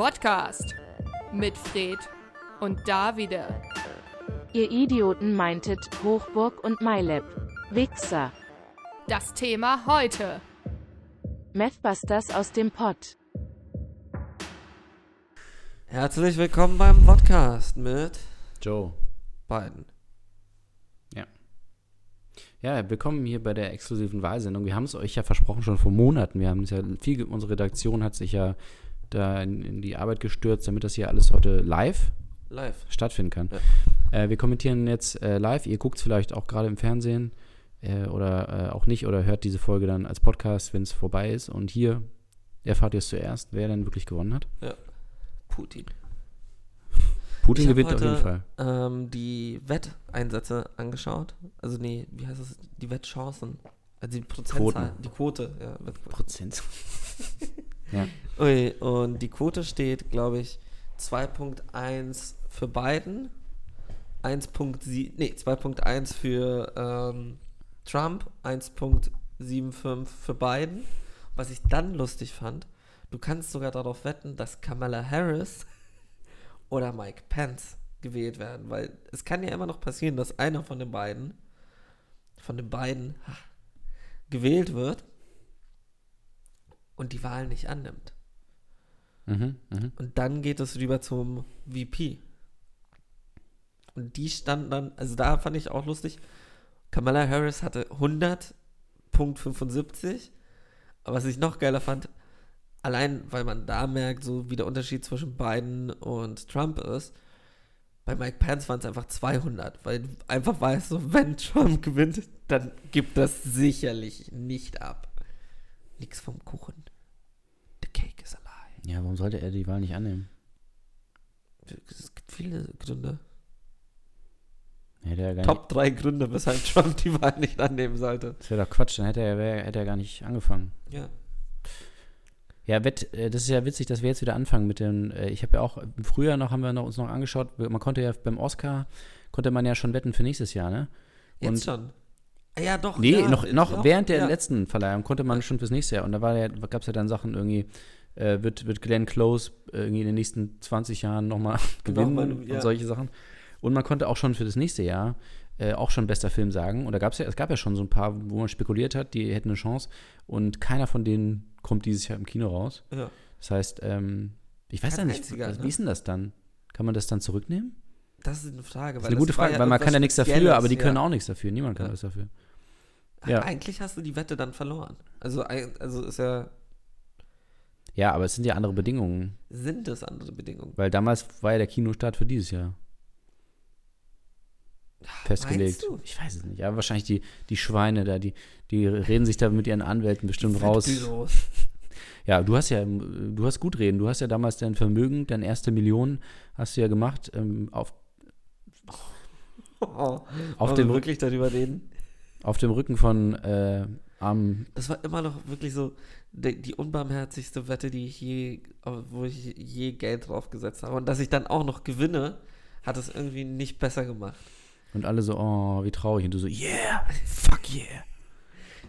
Podcast mit Fred und Davide. Ihr Idioten meintet Hochburg und MyLab. Wichser. Das Thema heute. Methbusters aus dem Pott. Herzlich willkommen beim Podcast mit Joe. beiden. Ja. Ja, willkommen hier bei der exklusiven Wahlsendung. Wir haben es euch ja versprochen schon vor Monaten. Wir haben es ja viel, unsere Redaktion hat sich ja da in, in die Arbeit gestürzt, damit das hier alles heute live Live. stattfinden kann. Ja. Äh, wir kommentieren jetzt äh, live. Ihr guckt es vielleicht auch gerade im Fernsehen äh, oder äh, auch nicht oder hört diese Folge dann als Podcast, wenn es vorbei ist. Und hier erfahrt ihr es zuerst, wer denn wirklich gewonnen hat. Putin. Putin hab gewinnt auf heute, jeden Fall. Ähm, die Wetteinsätze angeschaut. Also nee, wie heißt das? Die Wettchancen. Also die Prozentzahl. Quoten. Die Quote, ja. Prozent. ja. Und die Quote steht, glaube ich, 2.1 für Biden, 1.7, nee, 2.1 für ähm, Trump, 1.75 für Biden. Was ich dann lustig fand, du kannst sogar darauf wetten, dass Kamala Harris oder Mike Pence gewählt werden, weil es kann ja immer noch passieren, dass einer von den beiden, von den beiden gewählt wird und die Wahl nicht annimmt. Mhm, mhm. Und dann geht es rüber zum VP. Und die standen dann, also da fand ich auch lustig, Kamala Harris hatte 100.75, aber was ich noch geiler fand, allein weil man da merkt, so wie der Unterschied zwischen Biden und Trump ist, bei Mike Pence waren es einfach 200, weil du einfach weißt, so, wenn Trump gewinnt, dann gibt das sicherlich nicht ab. Nix vom Kuchen. The cake is a lie. Ja, warum sollte er die Wahl nicht annehmen? Es gibt viele Gründe. Hätte er gar nicht, Top drei Gründe, weshalb Trump die Wahl nicht annehmen sollte. das wäre doch Quatsch, dann hätte er, wär, hätte er gar nicht angefangen. Ja. Ja, Wett, äh, das ist ja witzig, dass wir jetzt wieder anfangen mit den, äh, ich habe ja auch, im Frühjahr noch, haben wir noch, uns noch angeschaut, man konnte ja beim Oscar, konnte man ja schon wetten für nächstes Jahr, ne? Jetzt Und- schon. Ja, doch. Nee, ja, noch, noch doch, während der ja. letzten Verleihung konnte man schon fürs nächste Jahr. Und da war ja, gab es ja dann Sachen irgendwie, äh, wird, wird Glenn Close äh, irgendwie in den nächsten 20 Jahren nochmal gewinnen Nochmal, und ja. solche Sachen. Und man konnte auch schon für das nächste Jahr äh, auch schon bester Film sagen. Und da gab es ja, es gab ja schon so ein paar, wo man spekuliert hat, die hätten eine Chance. Und keiner von denen kommt dieses Jahr im Kino raus. Das heißt, ähm, ich weiß ja nicht, einziger, was- ne? wie ist denn das dann? Kann man das dann zurücknehmen? Das ist eine Frage. Das ist eine gute Frage, weil man kann ja nichts dafür, aber die können auch nichts dafür. Niemand kann Ja. was dafür. ja. Eigentlich hast du die Wette dann verloren. Also, also ist ja, Ja, aber es sind ja andere Bedingungen. sind das andere Bedingungen. Weil damals war ja der Kinostart für dieses Jahr festgelegt. Meinst du? Ich weiß es nicht. Ja, wahrscheinlich die, die Schweine da, die, die reden sich da mit ihren Anwälten bestimmt raus. Ja, du hast ja, du hast gut reden. Du hast ja damals dein Vermögen, deine erste Million hast du ja gemacht ähm, auf, Oh, auf, dem, wirklich darüber reden? auf dem Rücken von äh, armen. Das war immer noch wirklich so die, die unbarmherzigste Wette, die ich je, wo ich je Geld drauf gesetzt habe. Und dass ich dann auch noch gewinne, hat es irgendwie nicht besser gemacht. Und alle so, oh, wie traurig. Und du so, yeah, fuck yeah.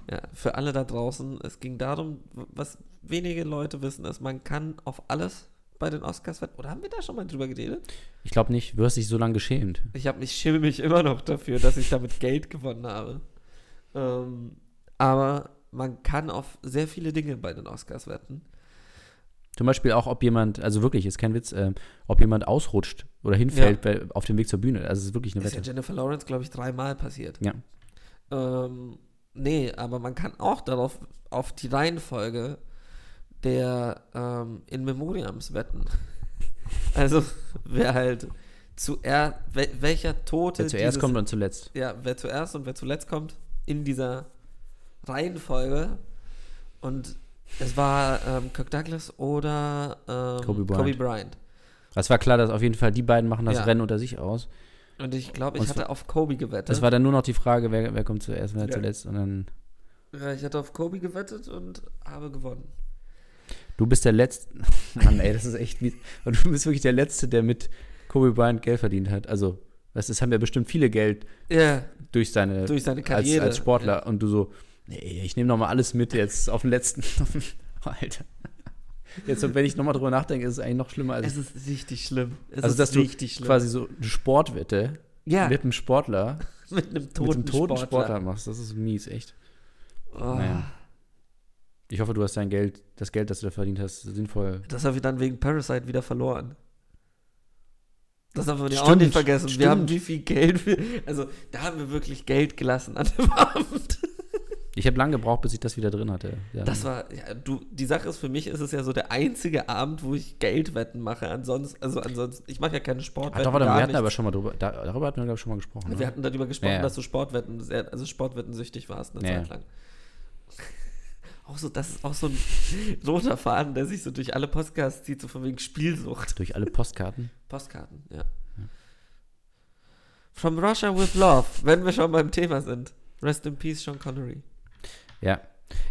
Ja, für alle da draußen, es ging darum, was wenige Leute wissen, ist, man kann auf alles bei den Oscars wetten. Oder haben wir da schon mal drüber geredet? Ich glaube nicht, du hast dich so lange geschämt. Ich habe mich schäme mich immer noch dafür, dass ich damit Geld gewonnen habe. Ähm, aber man kann auf sehr viele Dinge bei den Oscars wetten. Zum Beispiel auch, ob jemand, also wirklich, ist kein Witz, ähm, ob jemand ausrutscht oder hinfällt bei, auf dem Weg zur Bühne. Also es ist wirklich eine ist ja Wette. Jennifer Lawrence, glaube ich, dreimal passiert. Ja. Ähm, nee, aber man kann auch darauf, auf die Reihenfolge der ähm, In Memoriams wetten. Also, wer halt zuerst, wel, welcher Tote Wer zuerst dieses- kommt und zuletzt. ja, wer zuerst und wer zuletzt kommt in dieser Reihenfolge. Und es war ähm, Kirk Douglas oder ähm, Kobe Bryant. Kobe Bryant. Es war klar, dass auf jeden Fall die beiden machen das Ja. Rennen unter sich aus. Und ich glaube, Und ich es hatte auf Kobe gewettet. Das war dann nur noch die Frage, wer, wer kommt zuerst, wer Ja. zuletzt. Und dann, ja, ich hatte auf Kobe gewettet und habe gewonnen. Du bist der Letzte. Mann, ey, das ist echt. Wie, und du bist wirklich der Letzte, der mit Kobe Bryant Geld verdient hat. Also, das ist, haben ja bestimmt viele Geld Ja, durch seine, durch seine als, Karriere. als Sportler. Und du so, nee, ich nehme noch mal alles mit jetzt auf den letzten. Alter. Jetzt, wenn ich nochmal drüber nachdenke, ist es eigentlich noch schlimmer als. Es ist richtig schlimm. Es also, ist dass du schlimm. quasi so eine Sportwette ja, mit einem Sportler, mit einem mit toten, einem toten Sportler. Sportler machst. Das ist mies, echt. Oh, Naja. Ich hoffe, du hast dein Geld, das Geld, das du da verdient hast, sinnvoll. Das habe ich dann wegen Parasite wieder verloren. Das haben wir ja auch Stimmt, nicht vergessen. Wir haben stimmt. wie viel Geld wir, also da haben wir wirklich Geld gelassen an dem Abend. Ich habe lange gebraucht, bis ich das wieder drin hatte. Ja. Das war, ja, du, die Sache ist, für mich ist es ja so der einzige Abend, wo ich Geldwetten mache. Ansonsten, also ansonsten, ich mache ja keine Ach, Sportwetten. doch, mal, gar wir hatten nichts. aber schon mal drüber, da, darüber hatten wir, glaube ich, schon mal gesprochen. Wir ne? hatten darüber gesprochen, Ja, dass du Sportwetten, sehr, also Sportwetten süchtig warst eine Zeit lang. Auch so, das ist auch so ein roter Faden, der sich so durch alle Podcasts zieht, so von wegen Spielsucht. Durch alle Postkarten. Postkarten, ja. From Russia with Love, wenn wir schon beim Thema sind. Rest in Peace, Sean Connery. Ja.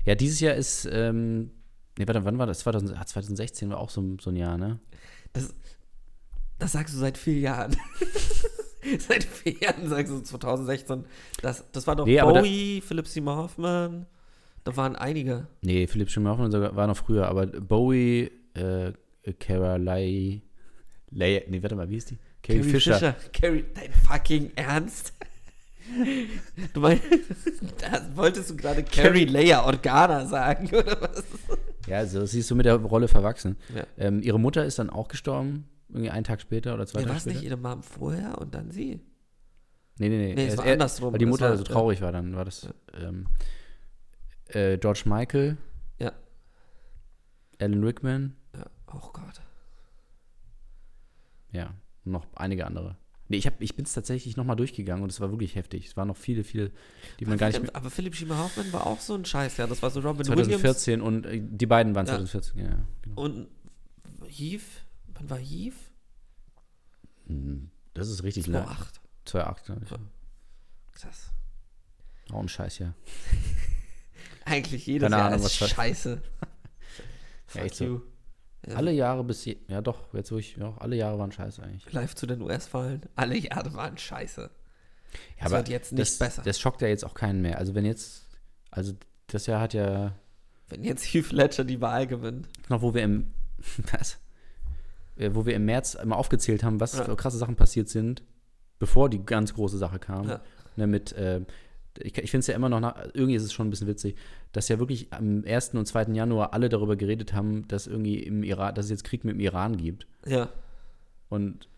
Ja, dieses Jahr ist, ähm, nee, warte, wann war das? 2000, ah, 2016 war auch so, so ein Jahr, ne? Das, das sagst du seit vier Jahren. seit vier Jahren sagst du 2016. Das, das war doch Nee, aber da- Bowie, Philip Seymour Hoffman. Da waren einige. Nee, Philipp Schumacher war noch früher, aber Bowie, äh, Cara Lay, nee, warte mal, wie ist die? Carrie, Fisher. Carrie, dein fucking Ernst? Du meinst, da wolltest du gerade Carrie Leia Organa sagen, oder was? Ja, also sie ist so mit der Rolle verwachsen. Ja. Ähm, ihre Mutter ist dann auch gestorben, irgendwie einen Tag später oder zwei Ja, war Tage es später. nicht ihre Mom vorher und dann sie? Nee, nee, nee. Nee, es war er- andersrum. Weil die Es Mutter war- so traurig war, dann war das ähm, äh, George Michael, Ja. Alan Rickman, ja. Oh Gott. ja, und noch einige andere. Nee, ich, hab, ich bin es tatsächlich nochmal durchgegangen und es war wirklich heftig. Es waren noch viele, viele, die man gar nicht mehr. Aber Philipp Schiemer Hoffmann war auch so ein Scheiß, ja. Das war so Robin Williams 2014 und äh, die beiden waren Ja. 2014, ja. Genau. und Heath. Wann war Heath? Hm, Das ist richtig lang. 2008. 2,8, glaube ich. Ja. Krass. Auch ein Scheiß, ja. Eigentlich jedes Keine Jahr Ahnung, ist was das- scheiße. Ja, Fuck so. you. Ja, Alle Jahre bis, je, ja doch, jetzt wo ich, ja, alle Jahre waren scheiße eigentlich. Live zu den US-Wahlen. Alle Jahre waren scheiße. Ja, Es wird jetzt nicht das, besser. Das schockt ja jetzt auch keinen mehr. Also wenn jetzt, also das Jahr hat ja, Wenn jetzt Heath Ledger die Wahl gewinnt. noch wo wir im, was? Wo wir im März immer aufgezählt haben, was Ja. für krasse Sachen passiert sind, bevor die ganz große Sache kam. Ja. Ne, mit, äh, ich, ich finde es ja immer noch, nach, irgendwie ist es schon ein bisschen witzig, dass ja wirklich am 1. und 2. Januar alle darüber geredet haben, dass irgendwie im Iran, dass es jetzt Krieg mit dem Iran gibt. Ja. Und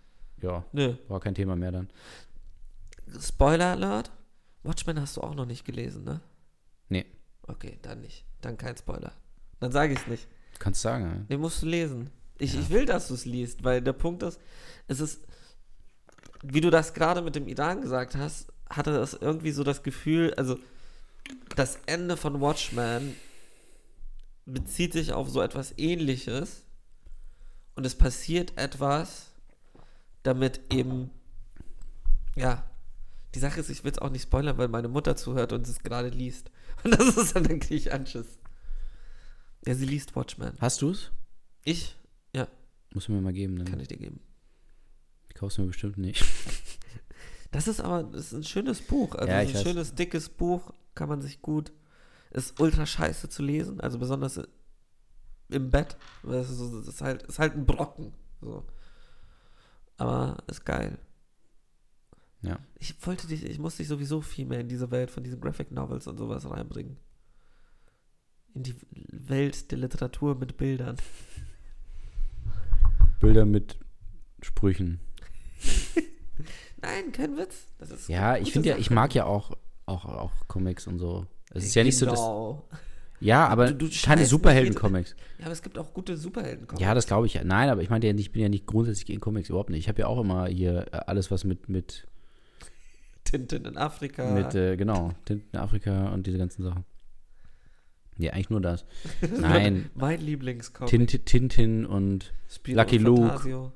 ja, Nö. war kein Thema mehr dann. Spoiler Alert. Watchmen hast du auch noch nicht gelesen, ne? Nee, Okay, dann nicht. Dann kein Spoiler. Dann sage ich es nicht. kannst sagen. Ja. Den musst du lesen. Ich, ich will, dass du es liest, weil der Punkt ist, es ist, wie du das gerade mit dem Iran gesagt hast, hatte das irgendwie so das Gefühl, also das Ende von Watchmen bezieht sich auf so etwas ähnliches und es passiert etwas, damit eben, ja, die Sache ist, ich will es auch nicht spoilern, weil meine Mutter zuhört und es gerade liest. Und das ist dann, dann kriege ich Anschiss. Ja, sie liest Watchmen. Hast du es? Ich? Ja, Muss mir mal geben. Dann kann ich dir geben. kaufst du mir bestimmt nicht. Das ist aber das ist ein schönes Buch. Also Ja, ein weiß. schönes, dickes Buch. Kann man sich gut. Ist ultra scheiße zu lesen. Also besonders im Bett. Es ist, halt, ist halt ein Brocken. So. Aber ist geil. Ja. Ich wollte dich, ich muss dich sowieso viel mehr in diese Welt von diesen Graphic Novels und sowas reinbringen. In die Welt der Literatur mit Bildern. Bilder mit Sprüchen. Nein, kein Witz. Ja, ich finde ja, ich mag ja auch, auch, auch Comics und so. Es ist ja nicht so, dass. Genau. Ja, aber Du- du keine Superhelden-Comics. Ja, aber es gibt auch gute Superhelden. Ja, das glaube ich ja. Nein, aber ich ja nicht, ich bin ja nicht grundsätzlich gegen Comics, überhaupt nicht. Ich habe ja auch immer hier äh, alles, was mit, mit, Tintin in Afrika. mit äh, genau, Tinten Afrika und diese ganzen Sachen. Ja, eigentlich nur das. Nein, mein Lieblingscomic. Tintin, Tintin und, Spiro Lucky und Luke.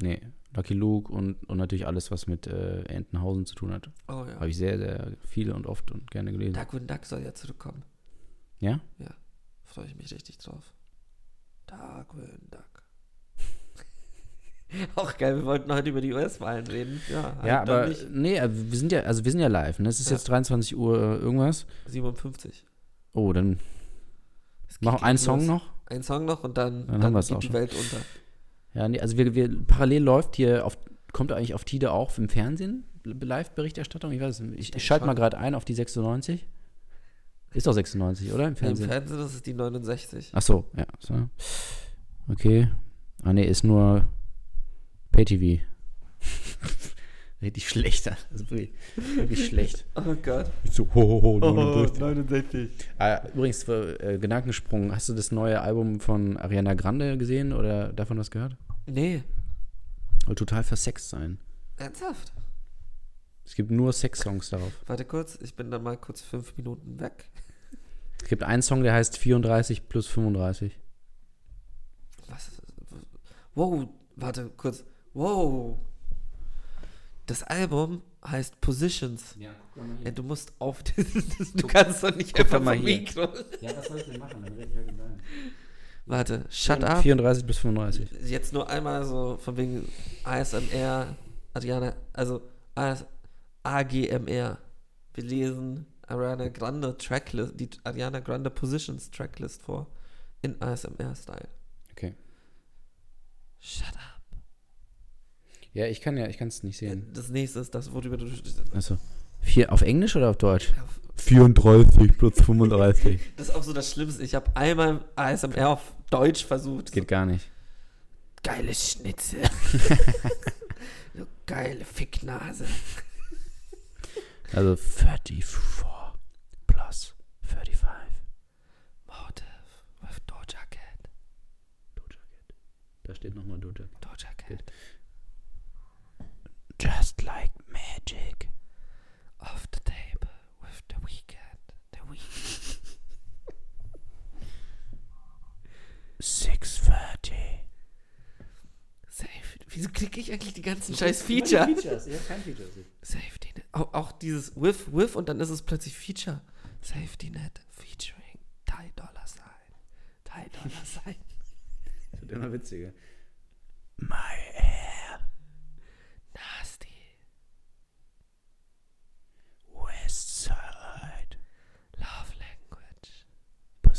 Nee, Lucky Luke und, und natürlich alles, was mit äh, Entenhausen zu tun hat. Oh ja. Habe ich sehr, sehr viele und oft und gerne gelesen. Darkwing Duck soll ja zurückkommen. Ja? Freue ich mich richtig drauf. Darkwing Duck. Auch geil, wir wollten heute über die US-Wahlen reden. Ja, halt Ja, dann aber nee, äh, wir sind ja, also wir sind ja live. Ne? Es ist Ja. jetzt 23 Uhr äh, irgendwas. 57. Oh, dann Es Mach geht einen los. Song noch. Ein Song noch und dann, Dann dann, geht auch die schon. Welt unter. Ja, nee, also wir, wir parallel läuft hier auf, kommt eigentlich auf Tide auch im Fernsehen Live-Berichterstattung? Ich weiß nicht. Ich, ich schalte mal gerade ein auf die 96. Ist doch 96, oder? Im Im Fernsehen. Fernsehen ist es die 69. Ach so, ja. So. Okay. Ah, nee, ist nur Pay-TV. Richtig schlecht. Also wirklich, wirklich schlecht. Oh Gott. So, ho, ho, ho, Oh, 69. 69. Ah, übrigens, für, äh, Gedankensprung. Hast du das neue Album von Ariana Grande gesehen oder davon was gehört? Nee, Soll total versext sein. ernsthaft. Es gibt nur Sex-Songs darauf. Warte kurz, ich bin dann mal kurz fünf Minuten weg. Es gibt einen Song, der heißt 34 plus 35. Was? Wow, warte kurz. Wow. Das Album heißt Positions. Ja, guck mal Ey, du musst auf. du kannst doch nicht Guck einfach mal vom hier. Mikro. Ja, was soll ich denn machen? Dann rede ich halt rein. Warte, shut up. 34 bis 35. Jetzt nur einmal so von wegen ASMR, Adriana, also AS, AGMR. Wir lesen Ariana Grande Tracklist, die Ariana Grande Positions Tracklist vor. In ASMR-Style. Okay. Shut up. Ja, ich kann ja, ich kann es nicht sehen. Das nächste ist das, worüber du. Also, vier, auf Englisch oder auf Deutsch? Ja, 34 plus 35. Das ist auch so das Schlimmste. Ich habe einmal ASMR auf Deutsch versucht. Geht gar nicht. Geile Schnitzel. so geile Ficknase. Also 34 plus 35. Motive with Doja Cat. Doja Cat. Da steht nochmal Doja Cat. Doja Cat. Just like magic. Off the table with the weekend. The weekend. 630. Safe. Wieso klicke ich eigentlich die ganzen scheiß Feature? Features, ja, kein Feature. Safety Net. Auch, auch dieses with, with und dann ist es plötzlich Feature. Safety Net featuring Thai Dollar Sign. Thai Dollar Sign. Das wird immer witziger. My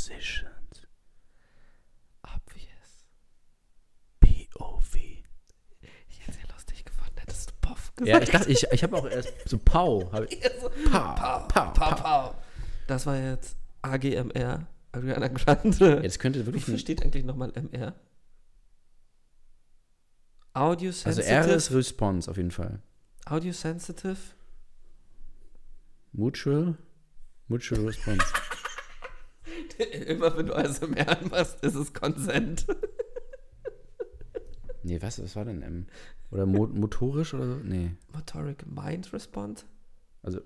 Positions. Obvious. POV. Ich hätte es ja lustig gefunden, hättest du Puff gesagt. Ja, ich dachte, ich, ich habe auch erst so Pau. Hab ich, so, Pau, Pau, Pau, Pau, Pau. Pau. Das war jetzt AGMR. Ariana Grande. Das könnte wirklich ein, steht eigentlich nochmal MR? Audio Also sensitive. R ist Response auf jeden Fall. Audio sensitive. Mutual. Mutual Response. Immer wenn du ASMR machst, ist es Consent. Nee, was, was war denn M? Oder mo motorisch oder so? Nee. Motoric Mind Response. Also.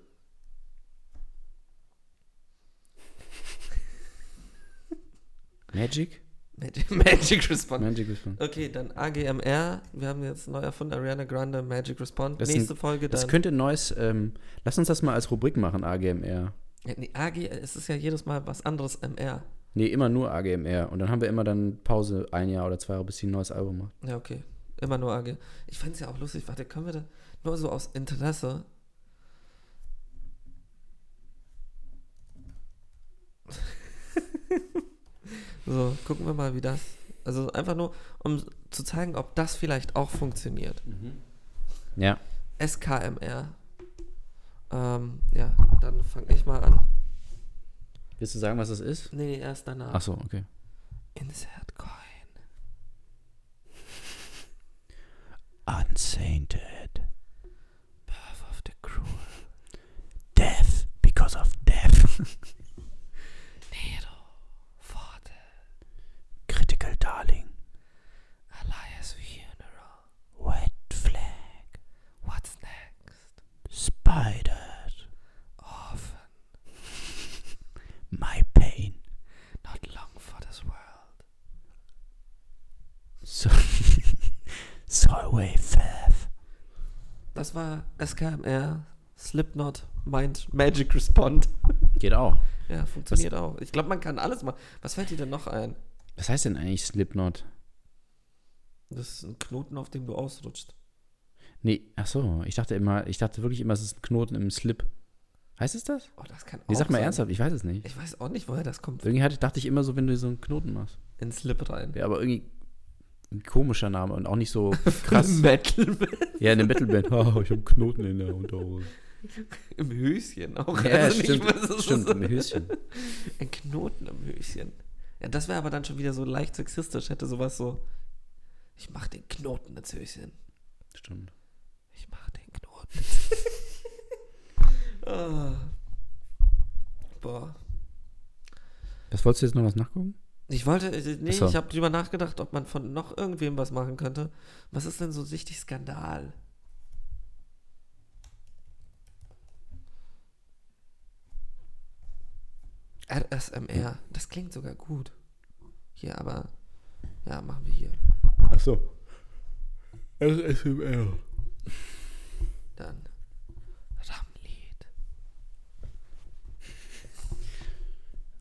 Magic? Magic, Magic Response. Magic Response. Okay, dann AGMR. Wir haben jetzt neu erfunden, Ariana Grande Magic Response. Das Nächste Folge dann. Das könnte ein neues, ähm, lass uns das mal als Rubrik machen, AGMR. Ja, nee, AG, es ist ja jedes Mal was anderes MR. Nee, immer nur AGMR. Und dann haben wir immer dann Pause, ein Jahr oder zwei Jahre, bis sie ein neues Album macht. Ja, okay. Immer nur AG. Ich fände es ja auch lustig. Warte, können wir da nur so aus Interesse. so, gucken wir mal, wie das. Also einfach nur, um zu zeigen, ob das vielleicht auch funktioniert. Ja. SKMR. Ähm, ja, dann fange ich mal an. Willst du sagen, was das ist? Nee, nee, erst danach. Ach so, okay. Insert Coin. Unsainted. Birth of the Cruel. Death because of death. So Solway Faith. Das war SKMR. Slipknot. Mind Magic Respond. Geht auch. Ja, funktioniert auch. Ich glaube, man kann alles machen. Was fällt dir denn noch ein? Was heißt denn eigentlich Slipknot? Das ist ein Knoten, auf dem du ausrutschst. Nee, ach so, ich dachte immer, ich dachte wirklich immer, es ist ein Knoten im Slip. Heißt es das? Oh, das kann Nee, auch sag mal sein. ernsthaft, ich weiß es nicht. Ich weiß auch nicht, woher das kommt. Irgendwie hatte, dachte ich immer so, wenn du so einen Knoten machst. In Slip rein. Ja, aber irgendwie komischer Name und auch nicht so krass. Metal ja, eine Metalband. Oh, ich habe einen Knoten in der Unterhose. im Höschen auch. Ja, Also nicht stimmt. so- stimmt, im Höschen. Ein Knoten im Höschen. Ja, das wäre aber dann schon wieder so leicht sexistisch. Hätte sowas so. Ich mach den Knoten ins Höschen. Stimmt. Ich mach den Knoten. ah. Boah. Was wolltest du jetzt noch was nachgucken? Ich wollte, äh, nee, Ach so. ich habe drüber nachgedacht, ob man von noch irgendwem was machen könnte. Was ist denn so richtig Skandal? RSMR, das klingt sogar gut. Hier, aber ja, machen wir hier. Achso. SSMR. Dann Ramlied.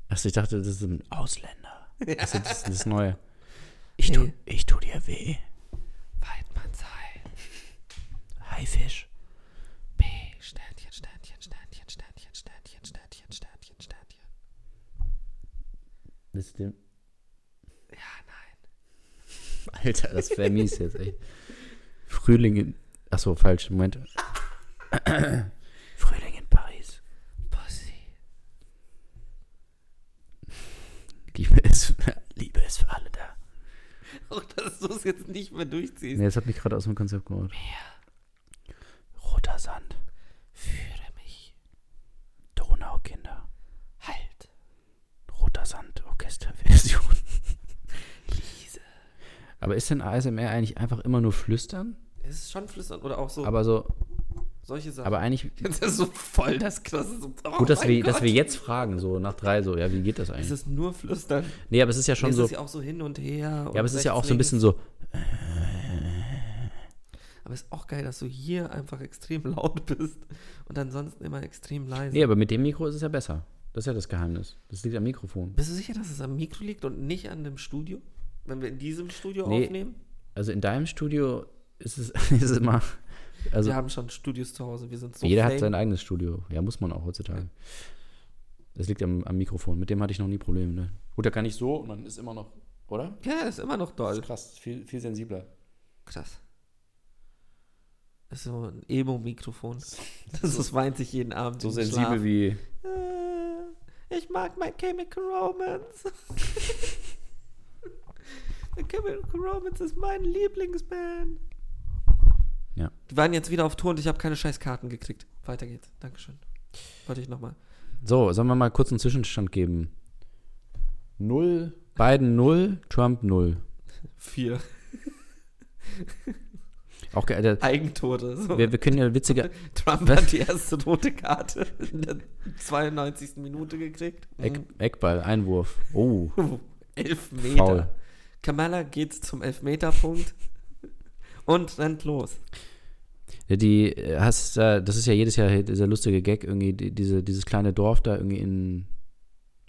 Achso, ich dachte, das ist ein Ausländer. Das ist das, das Neue. Ich tu- ich tu dir weh. Weidmannsheil. Haifisch. B. Sternchen, Sternchen, Sternchen, Sternchen, Sternchen, Sternchen, Sternchen, Sternchen. Das ist dem. Ja, nein. Alter, das wäre mies jetzt, ey. Frühling in. Achso, falsch. Moment. Frühling in Paris. Pussy. Liebe ist, ist für alle da. Auch dass du es jetzt nicht mehr durchziehst. Nee, das hat mich gerade aus dem Konzept geholt. Roter Sand. Führe mich. Donaukinder. Halt. Roter Sand Orchesterversion. Aber ist denn ASMR eigentlich einfach immer nur flüstern? Es ist schon flüstern oder auch so Aber so, solche Sachen. aber eigentlich das ist so voll das krasse. So, oh gut, dass wir, dass wir jetzt fragen, so nach drei, so, ja, wie geht das Es eigentlich? ist nur flüstern. Nee, aber es ist ja schon es so, ist ja auch so hin und her. ja, aber es ist ja auch so ein bisschen so. so, Aber es ist auch geil, dass du hier einfach extrem laut bist und ansonsten immer extrem leise. nee, aber mit dem Mikro ist es ja besser. Das ist ja das Geheimnis. Das liegt am Mikrofon. Bist du sicher, dass es am Mikro liegt und nicht an dem Studio? Wenn wir in diesem Studio Nee. aufnehmen? Also in deinem Studio ist es, ist es immer, also wir haben schon Studios zu Hause. Wir sind so jeder hat fame. sein eigenes Studio. Ja, muss man auch heutzutage. Das liegt am, am Mikrofon. Mit dem hatte ich noch nie Probleme. Ne? Gut, da kann ich so und man ist immer noch, oder? Ja, ist immer noch Das doll. ist krass, viel, viel sensibler. Krass. Das ist so ein Emo-Mikrofon. Das ist, weint sich jeden Abend. So sensibel Schlaf. wie. Äh, Ich mag My Chemical Romance. Chemical Romance ist meine Lieblingsband. Ja. Die waren jetzt wieder auf Tour und ich habe keine scheiß Karten gekriegt. Weiter geht's. Dankeschön. Wollte ich nochmal. So, sollen wir mal kurz einen Zwischenstand geben? Null, Biden null, Trump null. Vier Auch ge- der, Eigentore. So. wir, wir können ja witzige Trump Was? hat die erste rote Karte in der 92. Minute gekriegt. Eck, Eckball, Einwurf. Oh, Mhm. Elf Meter. Kamala geht zum Elfmeterpunkt und rennt los. Ja, die äh, hast, das ist ja jedes Jahr dieser lustige Gag, irgendwie, die, diese, dieses kleine Dorf da irgendwie in,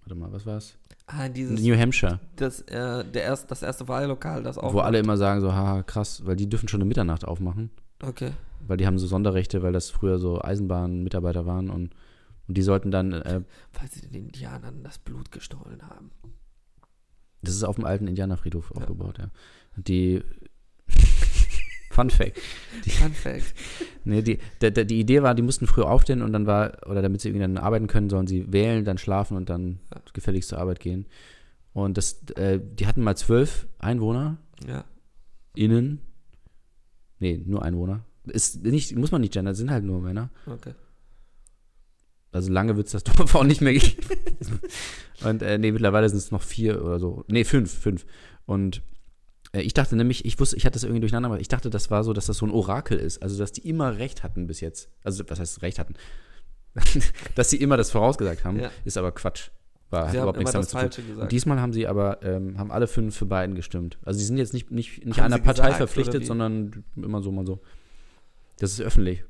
warte mal, was war's? Ah, dieses, New Hampshire, das, äh, der erst, das erste Wahllokal, das auch. wo alle immer sagen so, haha, krass, weil die dürfen schon um Mitternacht aufmachen, Okay. weil die haben so Sonderrechte, weil das früher so Eisenbahnmitarbeiter waren und, und die sollten dann, äh, Weil sie den Indianern das Blut gestohlen haben. das ist auf dem alten Indianerfriedhof aufgebaut, ja. Die, Fun Fact, Fun Fact. Nee, die, der, die Idee war, die mussten früh aufstehen und dann war, oder damit sie irgendwie dann arbeiten können, sollen sie wählen, dann schlafen und dann gefälligst zur Arbeit gehen. Und das, äh, die hatten mal zwölf Einwohner Ja. innen. Nee, nur Einwohner. Ist nicht, muss man nicht gendern, sind halt nur Männer. Okay. Also lange wird es das Dorf auch nicht mehr geben. und äh, nee, mittlerweile sind es noch vier oder so. Nee, fünf, fünf. Und ich dachte nämlich, ich wusste, ich hatte das irgendwie durcheinander, aber ich dachte, das war so, dass das so ein Orakel ist. Also, dass die immer recht hatten bis jetzt. Also, was heißt recht hatten? dass sie immer das vorausgesagt haben, Ja. ist aber Quatsch. War, hat Sie haben überhaupt nichts damit zu tun. Falsche Und gesagt. diesmal haben sie aber, ähm, haben alle fünf für beiden gestimmt. Also, sie sind jetzt nicht, nicht, nicht Haben einer Partei gesagt, verpflichtet, sondern immer so, mal so. Das ist öffentlich.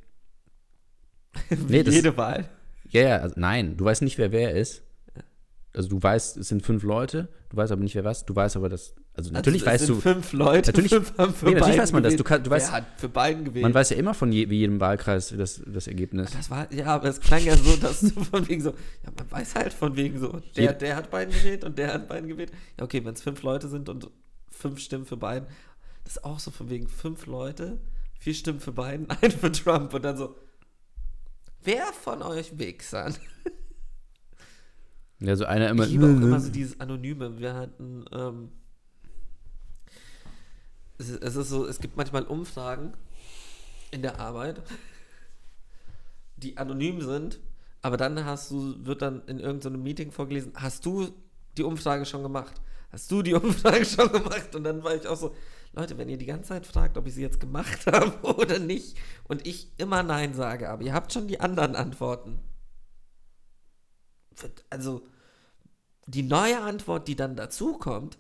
nee, das- Jede Wahl. Ja, ja, also nein, du weißt nicht, wer wer ist. Also du weißt, es sind fünf Leute, du weißt aber nicht, wer was. Du weißt aber, dass, Also natürlich also, weißt du, fünf Leute, natürlich- fünf haben für nee, natürlich weiß man das. gewählt. Du kann- du weißt- Wer hat für Biden gewählt? man weiß ja immer von je, jedem Wahlkreis das, das Ergebnis. das war, ja, aber es klang ja so, dass du von wegen so, ja, man weiß halt von wegen so, der, der hat Biden gewählt und der hat Biden gewählt. Ja, okay, wenn es fünf Leute sind und fünf Stimmen für Biden, das ist auch so von wegen fünf Leute, vier Stimmen für Biden, ein für Trump und dann so, wer von euch Wichsern? Ja, so einer immer. Ich liebe auch immer so dieses Anonyme. Wir hatten, ähm, es, ist- so, es gibt manchmal Umfragen in der Arbeit, die anonym sind, aber dann hast du, wird dann in irgendeinem Meeting vorgelesen, hast du die Umfrage schon gemacht? Hast du die Umfrage schon gemacht? Und dann war ich auch so, Leute, wenn ihr die ganze Zeit fragt, ob ich sie jetzt gemacht habe oder nicht, und ich immer Nein sage, aber ihr habt schon die anderen Antworten. Also, die neue Antwort, die dann dazu kommt,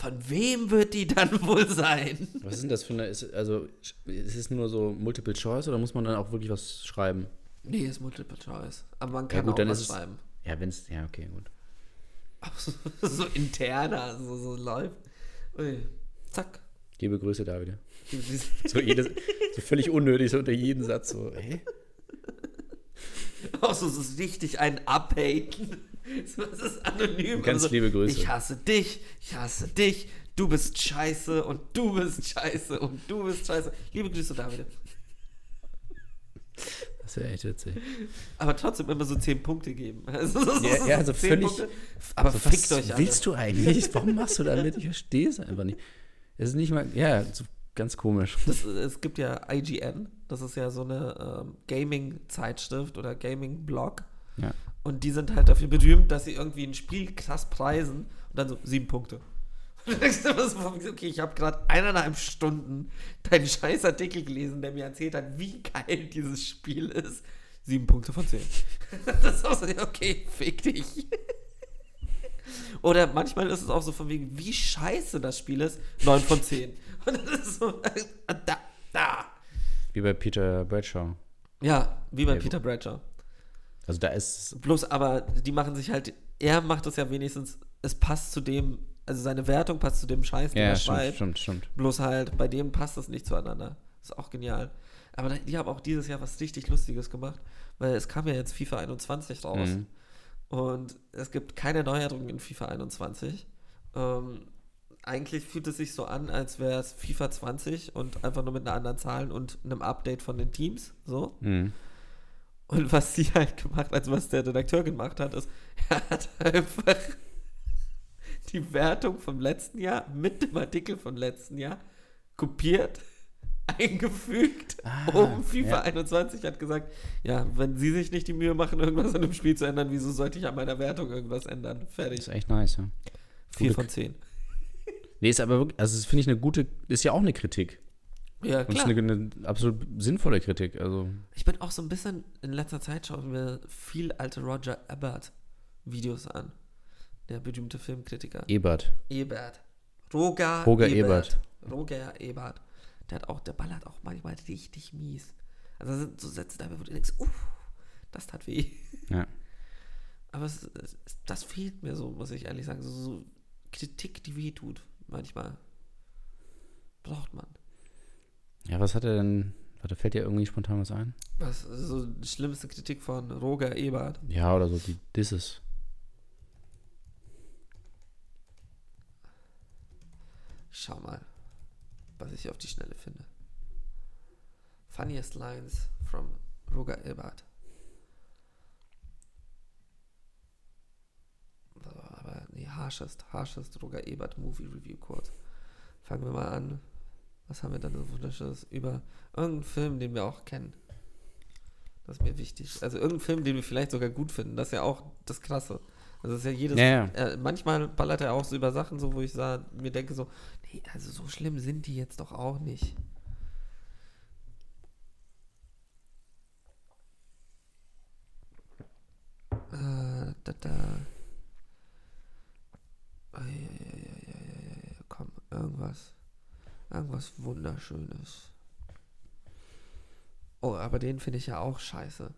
von wem wird die dann wohl sein? Was ist denn das für eine. Ist, also, ist es nur so Multiple Choice oder muss man dann auch wirklich was schreiben? Nee, ist Multiple Choice. Aber man Ja, kann gut, auch was es- schreiben. Ja, wenn es. Ja, okay, gut. So, interner, so, so läuft. Ui, zack. Liebe Grüße, David. So, jedes, so völlig unnötig, so unter jeden Satz so, hä? Auch so, so richtig ein Abhaten. Es ist anonym. Ganz Also, liebe Grüße. Ich hasse dich, ich hasse dich, du bist scheiße und du bist scheiße und du bist scheiße. Liebe Grüße, David. Das ja echt witzig. Aber trotzdem immer so 10 Punkte geben. Also, so, Ja, ja, also 10 völlig- Punkte. Aber Also, fickt euch alle. willst du eigentlich? Warum machst du damit? Ich verstehe es einfach nicht. Es ist nicht mal. Ja, so ganz komisch. Das, es gibt ja IGN, das ist ja so eine ähm, Gaming-Zeitschrift oder Gaming-Blog. Ja. Und die sind halt dafür berühmt, dass sie irgendwie ein Spiel krass preisen und dann so sieben Punkte. Und du denkst immer so, okay, ich habe gerade eineinhalb Stunden deinen scheiß Artikel gelesen, der mir erzählt hat, wie geil dieses Spiel ist. Sieben Punkte von zehn. Das ist auch so, okay, fick dich. Oder manchmal ist es auch so von wegen, wie scheiße das Spiel ist. Neun von zehn. Und das ist so, äh, da, da. Wie bei Peter Bradshaw. Ja, wie bei Ja, Peter Bradshaw. Also da ist. Bloß, aber die machen sich halt, er macht es ja wenigstens, es passt zu dem, also seine Wertung passt zu dem Scheiß, den Ja, er stimmt, schreibt. stimmt, stimmt. Bloß halt, bei dem passt das nicht zueinander. ist auch genial. Aber die haben auch dieses Jahr was richtig Lustiges gemacht, weil es kam ja jetzt FIFA 21 raus. Mhm. Und es gibt keine Neuerungen in FIFA 21. Ähm, eigentlich fühlt es sich so an, als wäre es FIFA 20 und einfach nur mit einer anderen Zahlen und einem Update von den Teams. So. Mhm. Und was sie halt gemacht, also was der Redakteur gemacht hat, ist, er hat einfach die Wertung vom letzten Jahr mit dem Artikel vom letzten Jahr kopiert, eingefügt, Ah, um FIFA ja. 21 hat gesagt, ja, wenn sie sich nicht die Mühe machen, irgendwas an dem Spiel zu ändern, wieso sollte ich an meiner Wertung irgendwas ändern? Das Fertig. ist echt nice, ja. 4 gute- von 10. Nee, ist aber wirklich, also das finde ich eine gute, ist ja auch eine Kritik. Ja, Und ist klar. eine, eine absolut sinnvolle Kritik. Also, Ich bin auch so ein bisschen, in letzter Zeit schauen wir viel alte Roger Ebert Videos an. Der berühmte Filmkritiker. Ebert. Ebert. Roger, Roger Ebert. Roger Ebert. Der hat auch, der ballert auch manchmal richtig mies. Also da sind so Sätze dabei, wo du denkst, uff, das tat weh. Ja. Aber es, es, das fehlt mir so, muss ich ehrlich sagen. So, so Kritik, die weh tut, manchmal. Braucht man. Ja, was hat er denn? Warte, fällt dir irgendwie spontan was ein? Was so die schlimmste Kritik von Roger Ebert? Ja, oder so die Disses. Schau mal, was ich auf die Schnelle finde. Funniest lines from Roger Ebert. Aber nee, harshest, harshest Roger Ebert Movie Review Quote. Fangen wir mal an. Was haben wir dann so wunderschönes über irgendeinen Film, den wir auch kennen? Das ist mir wichtig. Also irgendeinen Film, den wir vielleicht sogar gut finden. Das ist ja auch das Krasse. Also das ist ja jedes. Ja, ja. Äh, manchmal ballert er auch so über Sachen, so wo ich sah, mir denke so, nee, also so schlimm sind die jetzt doch auch nicht. Äh, da, da. Ei, ei, ei, Komm, irgendwas. Irgendwas Wunderschönes. Oh, aber den finde ich ja auch scheiße.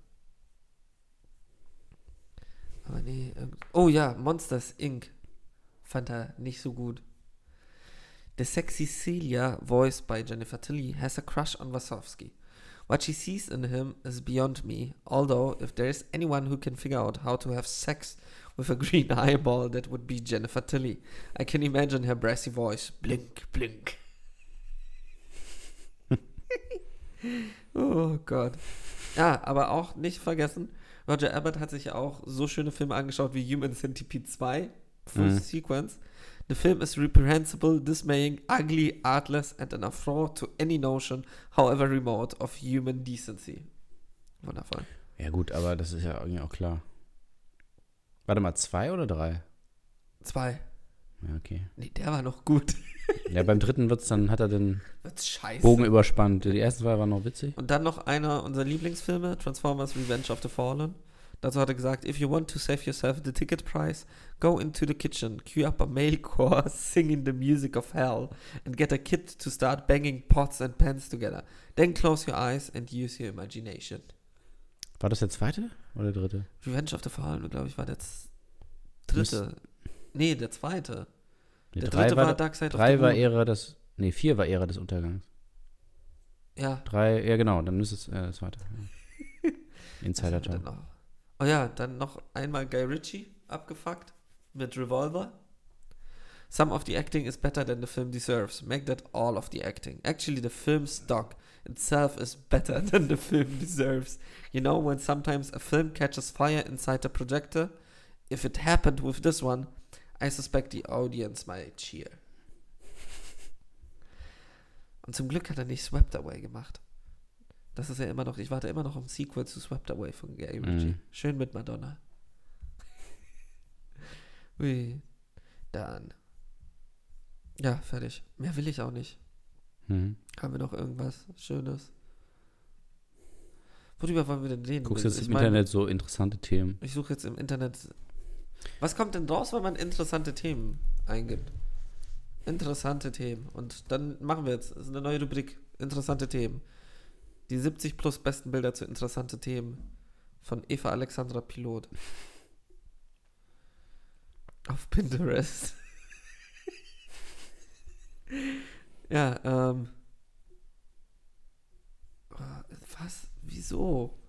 Aber nee, oh ja, Monsters Inc. fand er nicht so gut. The sexy Celia, voiced by Jennifer Tilly, has a crush on Wasowski. What she sees in him is beyond me, although if there is anyone who can figure out how to have sex with a green eyeball, that would be Jennifer Tilly. I can imagine her brassy voice. Blink, blink. oh Gott. Ja, aber auch nicht vergessen, Roger Abbott hat sich ja auch so schöne Filme angeschaut wie Human Centipede 2, Full Mhm. Sequence. The film is reprehensible, dismaying, ugly, artless and an affront to any notion, however remote, of human decency. Wundervoll. Ja, gut, aber das ist ja irgendwie auch klar. Warte mal, zwei oder drei? Zwei. Ja, okay. Nee, der war noch gut. Ja, beim dritten wird's dann, hat er den Wird's scheiße. Bogen überspannt. Die ersten zwei waren noch witzig. Und dann noch einer unserer Lieblingsfilme, Transformers Revenge of the Fallen. Dazu hat er gesagt, if you want to save yourself the ticket price, go into the kitchen, cue up a male chor singing the music of hell, and get a kid to start banging pots and pans together. Then close your eyes and use your imagination. War das der zweite oder der dritte? Revenge of the Fallen, glaube ich, war der dritte. Nee, der zweite. Nee, der dritte war, war Dark Side of drei the war Moon. Ära des. Nee, vier war Ära des Untergangs. Ja. Drei, ja genau, dann müsste es äh, das zweite. Ja. Insider noch? Oh ja, dann noch einmal Guy Ritchie abgefuckt mit Revolver. Some of the acting is better than the film deserves. Make that all of the acting. Actually, the film stock itself is better than the film deserves. You know, when sometimes a film catches fire inside the projector? If it happened with this one, I suspect the audience might cheer. Und zum Glück hat er nicht Swept Away gemacht. Das ist ja immer noch, ich warte immer noch auf ein Sequel zu Swept Away von Gary Ritchie. Mhm. Schön mit Madonna. Ui. Dann. Ja, fertig. Mehr will ich auch nicht. Mhm. Haben wir noch irgendwas Schönes? Worüber wollen wir denn reden? Guckst jetzt Ich im mein, Internet so interessante Themen. Ich suche jetzt im Internet. Was kommt denn raus, wenn man interessante Themen eingibt? Interessante Themen. Und dann machen wir jetzt. Das ist eine neue Rubrik. Interessante Themen. Die 70 plus besten Bilder zu interessante Themen. Von Eva Alexandra Pilot. Auf Pinterest. ja, ähm. Was? Wieso?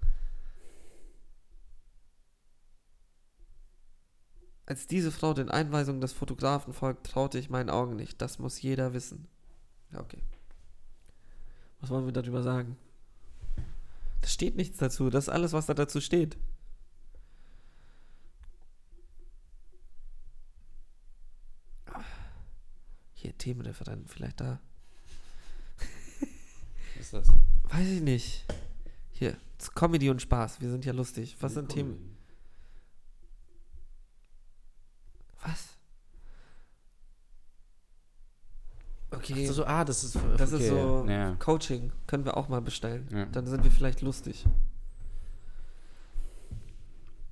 Als diese Frau den Einweisungen des Fotografen folgt, traute ich meinen Augen nicht. Das muss jeder wissen. Ja, okay. Was wollen wir darüber sagen? Da steht nichts dazu. Das ist alles, was da dazu steht. Hier, Themenreferenten, vielleicht da. Was ist das? Weiß ich nicht. Hier, Comedy und Spaß. Wir sind ja lustig. Was sind Themen? Was? Okay. So, ah, das ist. Das okay. ist so Ja. Coaching. Können wir auch mal bestellen. Ja. Dann sind wir vielleicht lustig.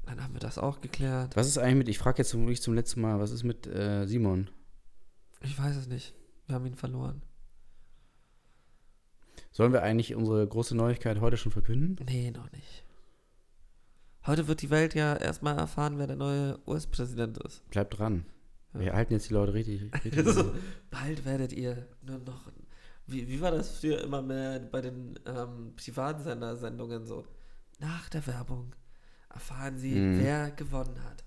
Dann haben wir das auch geklärt. Was ist eigentlich mit, ich frage jetzt wirklich zum letzten Mal, was ist mit äh, Simon? Ich weiß es nicht. Wir haben ihn verloren. Sollen wir eigentlich unsere große Neuigkeit heute schon verkünden? Nee, noch nicht. Heute wird die Welt ja erstmal erfahren, wer der neue US-Präsident ist. Bleibt dran. Ja. Wir halten jetzt die Leute richtig. richtig Also, bald werdet ihr nur noch. Wie, wie war das früher immer mehr bei den ähm, Privatsender-Sendungen so? Nach der Werbung erfahren Sie, Mhm. wer gewonnen hat.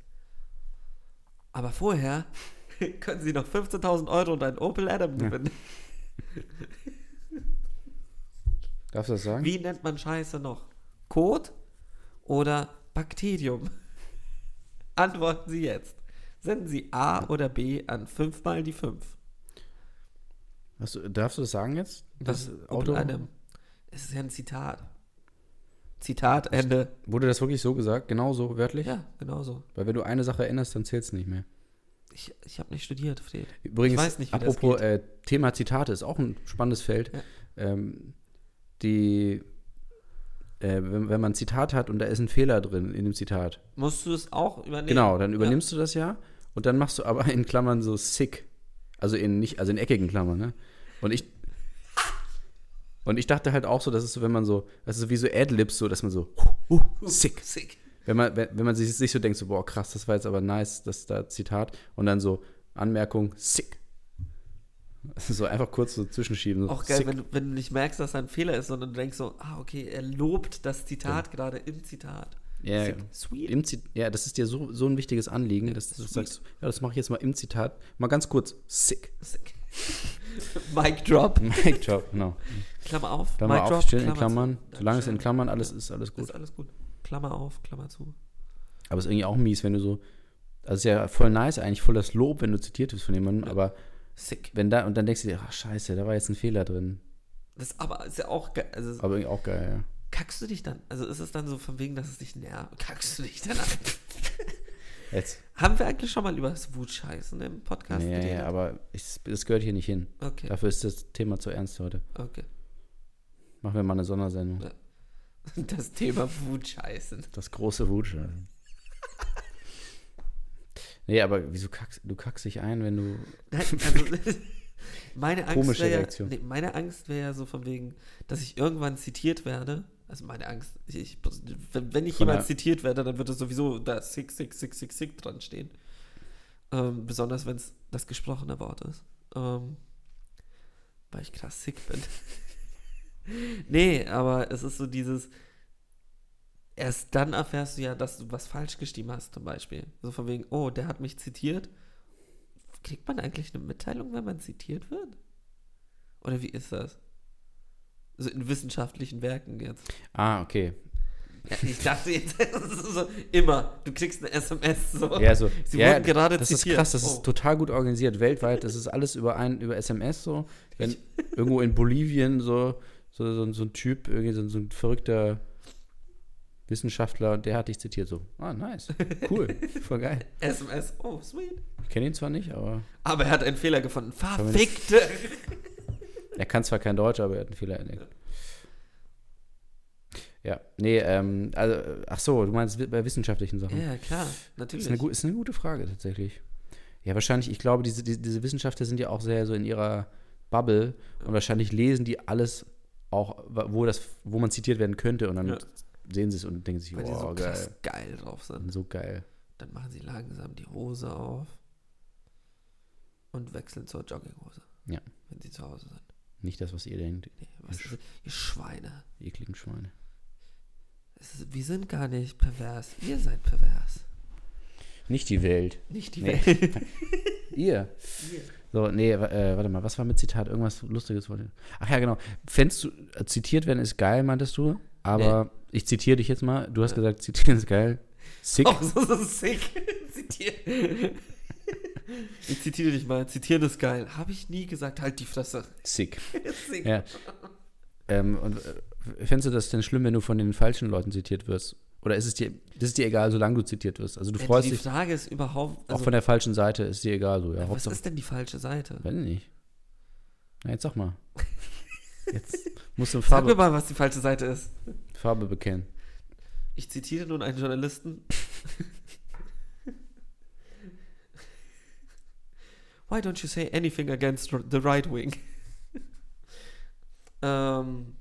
Aber vorher können Sie noch 15.000 Euro und einen Opel Adam Ja. gewinnen. Darfst du das sagen? Wie nennt man Scheiße noch? Code oder Bakterium? Antworten Sie jetzt. Senden Sie A oder B an 5 mal die 5. Hast du, darfst du das sagen jetzt? Das Das Auto? Adam. Es ist ja ein Zitat. Zitat, Ende. Wurde das wirklich so gesagt? Genau so, wörtlich? Ja, genau so. Weil wenn du eine Sache änderst, dann zählt es nicht mehr. Ich, ich habe nicht studiert, Fred. Übrigens, Ich weiß nicht, wie das apropos geht. äh, Thema Zitate ist auch ein spannendes Feld. Ja. Ähm, die, äh, wenn, wenn man ein Zitat hat und da ist ein Fehler drin in dem Zitat, Musst du es auch übernehmen? genau, dann übernimmst du das ja und dann machst du aber in Klammern so sick. Also in nicht, also in eckigen Klammern, ne? Und ich und ich dachte halt auch so, dass es so, wenn man so, das ist wie so Adlibs, so, dass man so uh, uh, sick. Sick. Wenn man, wenn, wenn man sich, sich so denkt, so, boah, krass, das war jetzt aber nice, das da Zitat. Und dann so, Anmerkung, sick. So einfach kurz so zwischenschieben. So Auch geil, wenn, du- wenn du nicht merkst, dass da ein Fehler ist, sondern du denkst so, ah, okay, er lobt das Zitat gerade im Zitat. ja, Sick. Sweet. Im Zit ja, das ist dir so, so ein wichtiges Anliegen, dass du sagst, ja, das mache ich jetzt mal im Zitat. Mal ganz kurz. Sick. Sick. Mic drop. Mic drop, genau. Klammer auf. Klammer Mic auf, drop, still in Klammer Klammern. zu. Solange es in. Klammern alles ist, alles gut. Ist alles gut. Klammer auf, Klammer zu. Aber es ist irgendwie auch mies, wenn du so, also es ist ja voll nice, eigentlich voll das Lob, wenn du zitiert wirst von jemandem, aber Sick. wenn da, und dann denkst du dir, ach scheiße, da war jetzt ein Fehler drin. Das aber ist ja auch geil. Also, Aber irgendwie auch geil, ja. kackst du dich dann? Also ist es dann so von wegen, dass es dich nervt? Kackst du dich dann an? Jetzt. Haben wir eigentlich schon mal über das Wutscheißen im Podcast Nee, geredet? ja, aber ich, das gehört hier nicht hin. Okay, Dafür ist das Thema zu ernst heute. okay. Machen wir mal eine Sondersendung. Das Thema Wutscheißen. Das große Wutscheißen. nee, aber wieso kackst du kackst dich ein, wenn du. Nein, also, meine Angst wäre ja, Reaktion. nee, meine Angst wäre ja so von wegen, dass ich irgendwann zitiert werde. Also meine Angst, ich, ich, wenn, ich jemals zitiert werde, dann wird es sowieso da sick, sick, sick, sick, sick dran stehen. Ähm, besonders wenn es das gesprochene Wort ist. Ähm, weil ich krass sick bin. nee, aber es ist so dieses, erst dann erfährst du ja, dass du was falsch geschrieben hast, zum Beispiel. So von wegen, oh, der hat mich zitiert. Kriegt man eigentlich eine Mitteilung, wenn man zitiert wird? Oder wie ist das? So in wissenschaftlichen Werken jetzt. Ah, okay. Ja, ich dachte jetzt das so, immer, du kriegst eine SMS so. Ja, so. Sie ja, wurden gerade das zitiert. ist krass, das Oh. ist total gut organisiert weltweit. Das ist alles über ein, über SMS so. Wenn irgendwo in Bolivien so, so, so, so ein Typ, irgendwie so, so ein verrückter Wissenschaftler, der hat dich zitiert so. Ah, nice. Cool. Voll geil. SMS, oh, sweet. Ich kenne ihn zwar nicht, aber Aber er hat einen Fehler gefunden. Verfickte! er kann zwar kein Deutsch, aber er hat einen Fehler entdeckt. Ja, nee, ähm, also, ach so, du meinst bei wissenschaftlichen Sachen. Ja, klar, natürlich. ist eine, ist eine gute Frage tatsächlich. Ja, wahrscheinlich, ich glaube, diese, diese, diese Wissenschaftler sind ja auch sehr so in ihrer Bubble und wahrscheinlich lesen die alles auch, wo das, wo man zitiert werden könnte und dann Ja. Sehen sie es und denken sich, Weil die so wow, krass geil. geil drauf sind. So geil. Dann machen sie langsam die Hose auf und wechseln zur Jogginghose. Ja. Wenn sie zu Hause sind. Nicht das, was ihr denkt, Nee, was ist, ihr Schweine. ekligen Schweine. Ist, wir sind gar nicht pervers. Ihr seid pervers. Nicht die Welt. Nicht die Nee. Welt. Ihr. So, nee, äh, warte mal, was war mit Zitat? Irgendwas Lustiges wollte ich. Ach ja, genau. Fändest du, äh, zitiert werden ist geil, meintest du? Aber ich zitiere dich jetzt mal. Du hast gesagt, zitieren ist geil. Sick. Auch so, so sick. Zitier. Ich zitiere dich mal. Zitieren ist geil. Habe ich nie gesagt. Halt die Fresse. Sick. sick. Ja. Ähm, und äh, fändest du das denn schlimm, wenn du von den falschen Leuten zitiert wirst? Oder ist es dir, das ist dir egal, solange du zitiert wirst? Also du Ja, freust die dich Frage ist überhaupt. auch Also, von der falschen Seite, ist dir egal so. Ja, was Hauptsache, ist denn die falsche Seite? wenn nicht. Na, jetzt sag mal. Jetzt musst du Sag mir Farbe, mal, was die falsche Seite ist. Farbe bekennen. Ich zitiere nun einen Journalisten. Why don't you say anything against r- the right wing? ähm,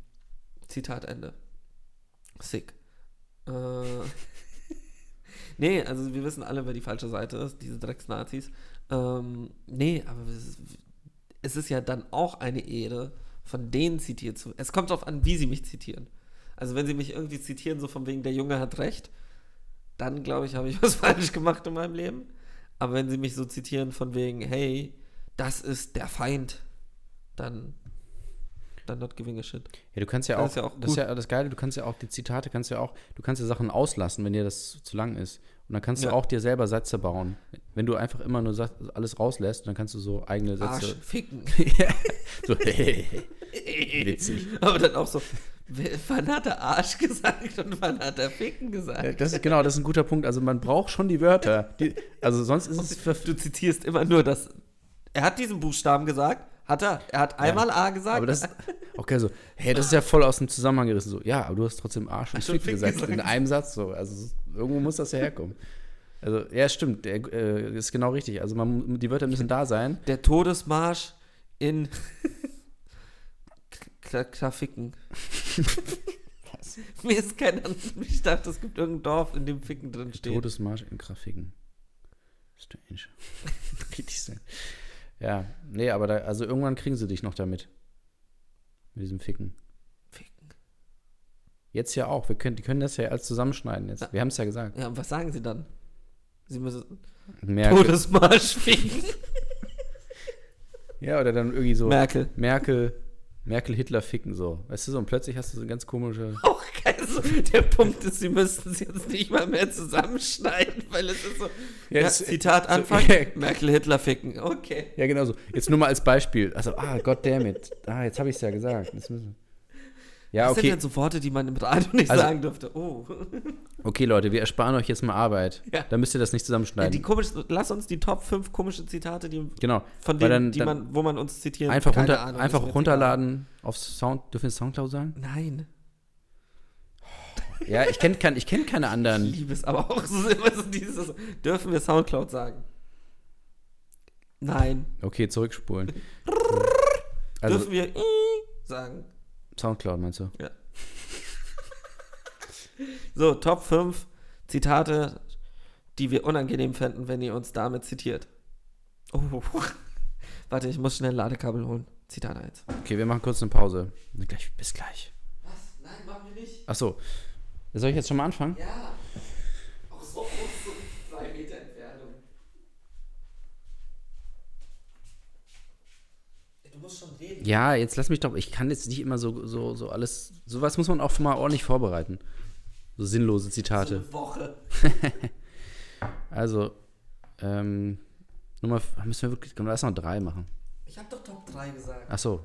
Zitat Ende. Sick. Äh, nee, also wir wissen alle, wer die falsche Seite ist, diese Drecksnazis. Ähm, nee, aber es ist, es ist ja dann auch eine Ehre, von denen zitiert zu. Es kommt darauf an, wie sie mich zitieren. Also wenn sie mich irgendwie zitieren, so von wegen, der Junge hat recht, dann glaube ich, habe ich was falsch gemacht in meinem Leben. Aber wenn sie mich so zitieren von wegen, hey, das ist der Feind, dann, dann not giving a shit. Ja, du kannst ja Das auch, ist ja auch das ist ja das Geile, du kannst ja auch die Zitate, kannst ja auch, du kannst ja Sachen auslassen, wenn dir das zu lang ist. Und dann kannst Ja. du auch dir selber Sätze bauen. Wenn du einfach immer nur sagst, alles rauslässt, dann kannst du so eigene Arsch, Sätze. ficken. So, witzig. Aber dann auch so, wann hat er Arsch gesagt und wann hat er ficken gesagt? Das ist genau, das ist ein guter Punkt. Also man braucht schon die Wörter. Die, also sonst ist es Du zitierst immer nur das. Er hat diesen Buchstaben gesagt, hat er. Er hat einmal A gesagt. Aber das ist okay, so, hey, das ist ja voll aus dem Zusammenhang gerissen. So, ja, aber du hast trotzdem Arsch und Arsch und Fick Fick gesagt, gesagt. in einem Satz so. Also irgendwo muss das ja herkommen. Also, ja, stimmt, der, äh, ist genau richtig. Also man, die Wörter müssen da sein. der Todesmarsch in Kla- Klaficken. Mir ist kein anderes. Ich dachte, es gibt irgendein Dorf, in dem Ficken drin steht. Todesmarsch in Grafiken. Strange. richtig strange. Ja, nee, aber da, also irgendwann kriegen sie dich noch damit. Mit diesem Ficken. Ficken. Jetzt ja auch. Wir können, die können das ja als zusammenschneiden jetzt. Wir haben es ja gesagt. Ja, und was sagen sie dann? Sie müssen Merkel. Todesmarsch ficken. Ja, oder dann irgendwie so Merkel. Merkel, Merkel, Hitler ficken so. Weißt du so, und plötzlich hast du so eine ganz komische. Auch geil. So, der Punkt ist, sie müssten es jetzt nicht mal mehr zusammenschneiden, weil es ist so. Ja, das- Zitat so- Anfang. ja. Merkel, Hitler ficken. Okay. Ja, genau so. Jetzt nur mal als Beispiel. Also, ah, goddammit. Ah, jetzt habe ich es ja gesagt. Müssen ja, Was sind denn so Worte, die man im Radio nicht Also- sagen dürfte? Oh. Okay, Leute, wir ersparen euch jetzt mal Arbeit. Ja. Dann müsst ihr das nicht Ja, zusammenschneiden. die komisch, lass uns die Top 5 komischen Zitate, die, genau. von denen, dann- die dann man, wo man uns zitieren Einfach, runter, Ahnung, einfach runterladen auf Sound. Dürfen wir Soundcloud sagen? Nein. Ja, ich kenne kein, ich kenn keine Ich anderen. liebe es, aber auch so immer so dieses. Dürfen wir Soundcloud sagen? Nein. Okay, zurückspulen. Also, Dürfen wir sagen? Soundcloud meinst du? So, Top 5 Zitate, die wir unangenehm fänden, wenn ihr uns damit zitiert. Oh. Warte, ich muss schnell Ladekabel holen. Zitat 1. Okay, wir machen kurz eine Pause. Gleich, bis gleich. Was? Nein, machen wir nicht. Achso. Soll ich jetzt schon mal anfangen? Ja. Auch so zwei Meter Entfernung. Du musst schon reden. Ja, jetzt lass mich doch. Ich kann jetzt nicht immer so, so, so alles. Sowas muss man auch mal ordentlich vorbereiten. So sinnlose So Zitate. eine Woche. Also, ähm, Nummer. Müssen wir wirklich. Komm, lass noch drei machen. Ich habe doch Top 3 gesagt. Achso.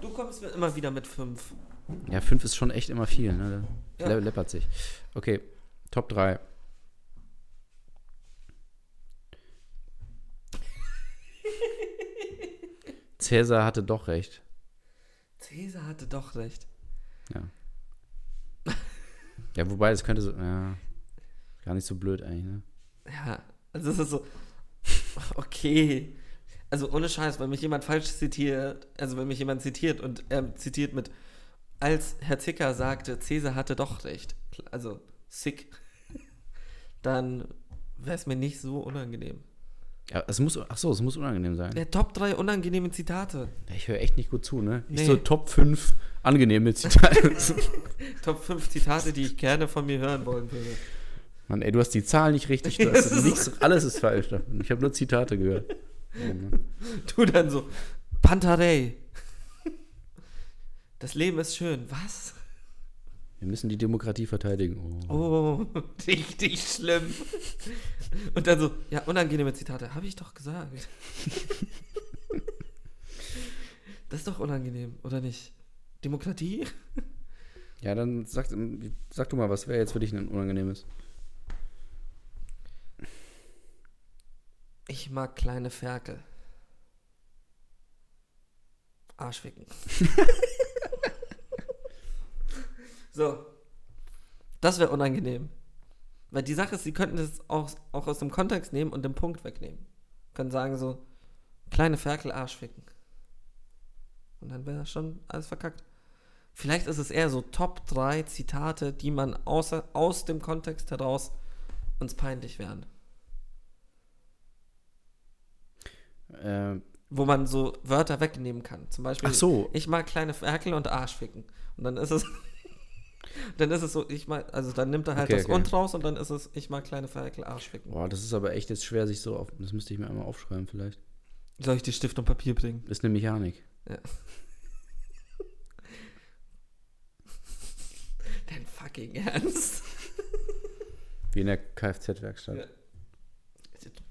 Du kommst mir immer wieder mit 5. Ja, fünf ist schon echt immer viel, ne? Ja. Le läppert sich. Okay, Top 3. Cäsar hatte doch recht. Cäsar hatte doch recht. Ja, wobei, das könnte so. Ja, gar nicht so blöd eigentlich, ne? Ja, also es ist so. Okay. Also ohne Scheiß, wenn mich jemand falsch zitiert, also wenn mich jemand zitiert und er zitiert mit, als Herr Zicker sagte, Cäsar hatte doch recht, also sick, dann wäre es mir nicht so unangenehm. Ja, es muss. Achso, es muss unangenehm sein. Der Top 3 unangenehme Zitate. Ich höre echt nicht gut zu, ne? Ich Nee. so Top 5 angenehme Zitate. Top 5 Zitate, die ich gerne von mir hören wollen würde. Mann, ey, du hast die Zahl nicht richtig. Du hast nichts, alles ist falsch. Ich habe nur Zitate gehört. Oh. Du dann so, Pantarei. Das Leben ist schön. Was? Wir müssen die Demokratie verteidigen. Oh. Oh, richtig schlimm. Und dann so, ja, unangenehme Zitate. Habe ich doch gesagt. Das ist doch unangenehm, oder nicht? Demokratie? Ja, dann sag, sag du mal, was wäre jetzt für dich ein unangenehmes? Ich mag kleine Ferkel. Arschficken. so. Das wäre unangenehm. Weil die Sache ist, sie könnten das auch, auch aus dem Kontext nehmen und den Punkt wegnehmen. Können sagen so, kleine Ferkel Arschficken. Und dann wäre schon alles verkackt. Vielleicht ist es eher so Top 3 Zitate, die man außer, aus dem Kontext heraus uns peinlich wären. Äh, wo man so Wörter wegnehmen kann. Zum Beispiel, Ach so. ich mag kleine Ferkel und Arschficken. Und dann ist es, dann ist es so, ich mag, also dann nimmt er halt Okay, das okay. und raus und dann ist es, ich mag kleine Ferkel, Arschficken. boah, das ist aber echt jetzt schwer, sich so auf. Das müsste ich mir einmal aufschreiben, vielleicht. Soll ich dir Stift und Papier bringen? Ist eine Mechanik. Dein fucking Ernst? Wie in der Kfz-Werkstatt. Ja.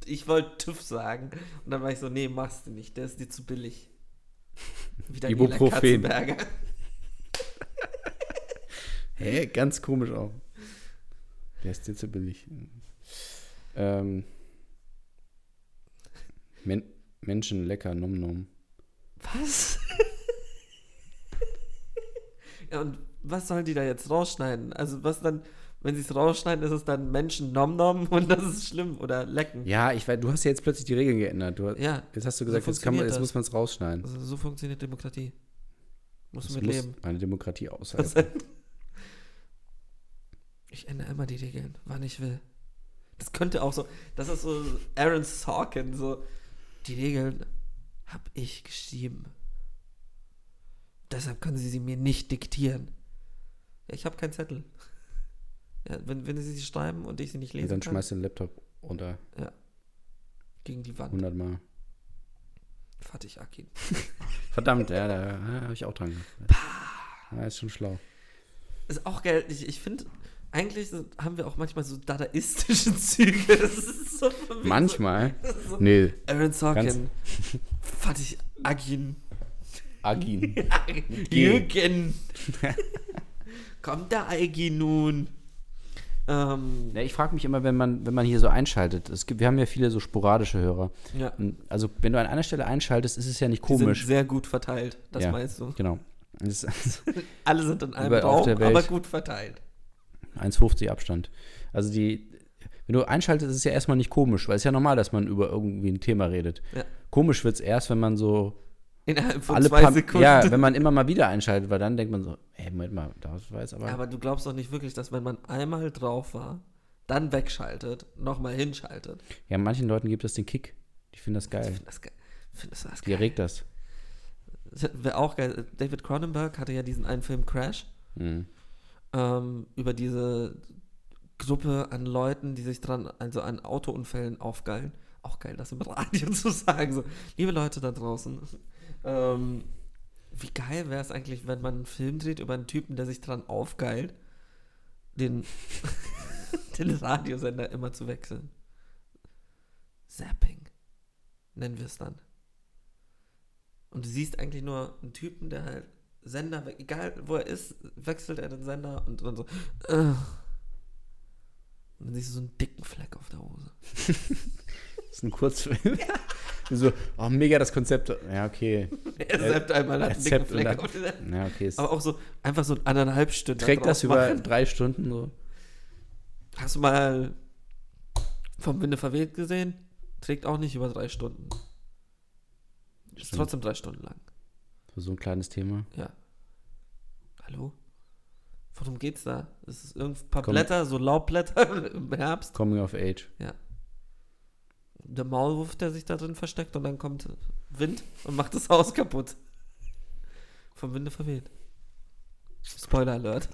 Ich wollte TÜV sagen und dann war ich so, nee, machst du nicht, der ist dir zu billig. Wie Ibuprofen. Hä? Ganz komisch auch. Der ist dir zu billig. Ähm. Men Menschen lecker, nom nom. Was? ja, und was sollen die da jetzt rausschneiden? Also was dann, wenn sie es rausschneiden, ist es dann Menschen nom nom und das ist schlimm oder lecken. Ja, ich weiß, du hast ja jetzt plötzlich die Regeln geändert. Du, Ja, jetzt hast du so gesagt, jetzt, kann man, jetzt das. muss man es rausschneiden. also so funktioniert Demokratie. Musst du Das mit muss leben. eine Demokratie aushalten. Ich ändere immer die Regeln, wann ich will. Das könnte auch so, das ist so Aaron Sorkin, so die Regeln habe ich geschrieben. Deshalb können Sie sie mir nicht diktieren. Ja, ich habe keinen Zettel. Ja, wenn, wenn Sie sie schreiben und ich sie nicht lesen dann kann, schmeißt den Laptop unter gegen die Wand. 100 Mal. Fatih Akin. Verdammt, ja, da ja, habe ich auch dran gedacht. Ja, ist schon schlau. Ist auch geil. Ich, ich finde, eigentlich haben wir auch manchmal so dadaistische Züge. Das ist so Manchmal. So. Nee, Aaron Sorkin. Fatih Akin. Agin. G. Jürgen. Kommt der Aiki nun? Ähm, Ja, ich frage mich immer, wenn man, wenn man hier so einschaltet. Es gibt, wir haben ja viele so sporadische Hörer. ja. Also, wenn du an einer Stelle einschaltest, ist es ja nicht Die sind komisch. sehr gut verteilt. Das Ja. meinst du? Genau. Alle sind in einem Raum, der Welt. aber gut verteilt. 1,50 Abstand. Also die, wenn du einschaltest, ist es ja erstmal nicht komisch, weil es ist ja normal, dass man über irgendwie ein Thema redet. Ja. Komisch wird es erst, wenn man so Innerhalb von alle zwei paar, Sekunden. ja, wenn man immer mal wieder einschaltet, weil dann denkt man so, ey, Moment mal, das war jetzt aber, aber du glaubst doch nicht wirklich, dass wenn man einmal drauf war, dann wegschaltet, nochmal hinschaltet. ja, manchen Leuten gibt es den Kick. Die finden das Ich geil. finde das geil. Findest du das Die geil? erregt das. Wäre auch geil. David Cronenberg hatte ja diesen einen Film Crash Mhm. Ähm, über diese Gruppe an Leuten, die sich dran, also an Autounfällen aufgeilen. Auch geil, das im Radio zu sagen. So, liebe Leute da draußen, ähm, wie geil wäre es eigentlich, wenn man einen Film dreht über einen Typen, der sich dran aufgeilt, den, den Radiosender immer zu wechseln. Zapping. Nennen wir es dann. Und du siehst eigentlich nur einen Typen, der halt Sender, egal wo er ist, wechselt er den Sender und dann so. Und dann siehst du so einen dicken Fleck auf der Hose. Das ist ein Kurzfilm. so, oh, mega das Konzept. Ja, okay. Er zappt einmal, hat einen dicken Fleck dann- auf der Ja, okay. Aber auch so einfach so eineinhalb Stunden. trägt das über machen. drei Stunden so. Hast du mal vom Winde verweht gesehen? Trägt auch nicht über drei Stunden. Ist Stimmt. trotzdem drei Stunden lang. Für so ein kleines Thema. Ja. Hallo? Worum geht's da? Es ist irgendein paar Komm. Blätter, so Laubblätter im Herbst. Coming of Age. Der Maulwurf, der sich da drin versteckt und dann kommt Wind und macht das Haus kaputt. Vom Winde verweht. Spoiler Alert.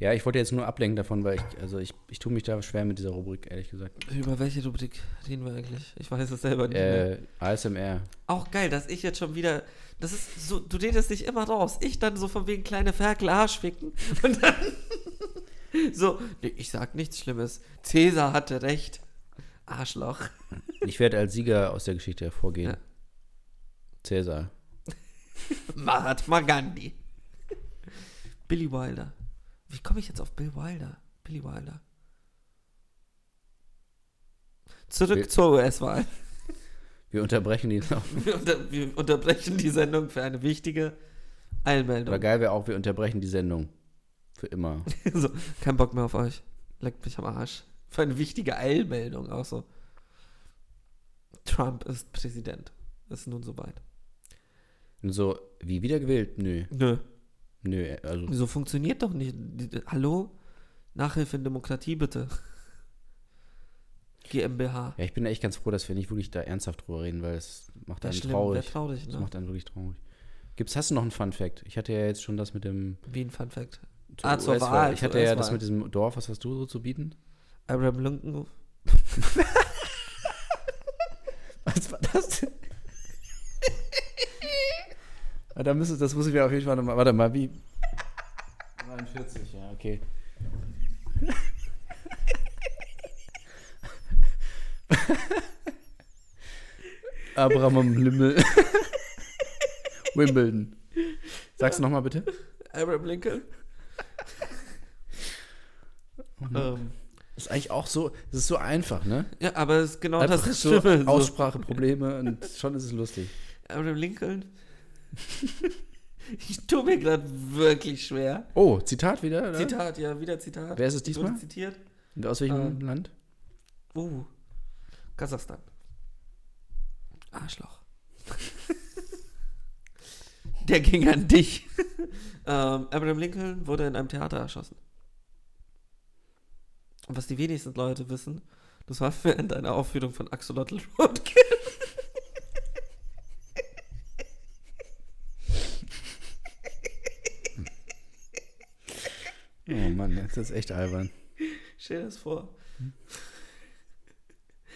Ja, ich wollte jetzt nur ablenken davon, weil ich, also ich, ich tue mich da schwer mit dieser Rubrik, ehrlich gesagt. Über welche Rubrik reden wir eigentlich? Ich weiß es selber nicht mehr. Äh, ASMR. Auch geil, dass ich jetzt schon wieder. Das ist so, du redest dich immer raus. Ich dann so von wegen kleine Ferkel Arschficken. Und dann so, nee, ich sag nichts Schlimmes. Cäsar hatte recht. Arschloch. Ich werde als Sieger aus der Geschichte hervorgehen. Ja. Cäsar. Mahatma Gandhi. Billy Wilder. Wie komme ich jetzt auf Bill Wilder? Billy Wilder. Zurück Bill- zur US-Wahl. Wir unterbrechen die. Wir, unter, wir unterbrechen die Sendung für eine wichtige Eilmeldung. Aber geil wäre auch, wir unterbrechen die Sendung. Für immer. so, kein Bock mehr auf euch. Leckt mich am Arsch. Für eine wichtige Eilmeldung auch so. Trump ist Präsident. Ist nun soweit. Und so, wie wiedergewählt? Nö. Nö. Nö, also. So funktioniert doch nicht. Hallo? Nachhilfe in Demokratie bitte. GmbH. Ja, ich bin echt ganz froh, dass wir nicht wirklich da ernsthaft drüber reden, weil es macht einen schlimm, traurig. traurig, Das ne? macht einen wirklich traurig. Gibt's, hast du noch einen Fun Fact? Ich hatte ja jetzt schon das mit dem. Wie ein Fun Fact. zur Ah, zur. Wahl, Ich hatte ja das mit diesem Dorf, was hast du so zu bieten? Abraham Lincoln. Was war das denn? Ah, da müsste, das muss ich mir auf jeden Fall nochmal. Warte mal, wie. 49, ja, okay. Abraham Limmel. Wimbledon. Sag's nochmal bitte. Abraham Lincoln. ähm, Ist eigentlich auch so, es ist so einfach, ne? ja, aber es ist genau Einfach das ist so Schlimme. So. Ausspracheprobleme und schon ist es lustig. Abraham Lincoln. ich tue mir gerade wirklich schwer. Oh, Zitat wieder, oder? Zitat, ja, wieder Zitat. Wer ist es Wurde diesmal? zitiert. Und aus welchem Ähm. Land? Uh, Kasachstan. Arschloch. Der ging an dich. ähm, Abraham Lincoln wurde in einem Theater erschossen. Und was die wenigsten Leute wissen, das war während einer Aufführung von Axolotl Roadkill. Oh Mann, das ist echt albern. Stell dir das vor.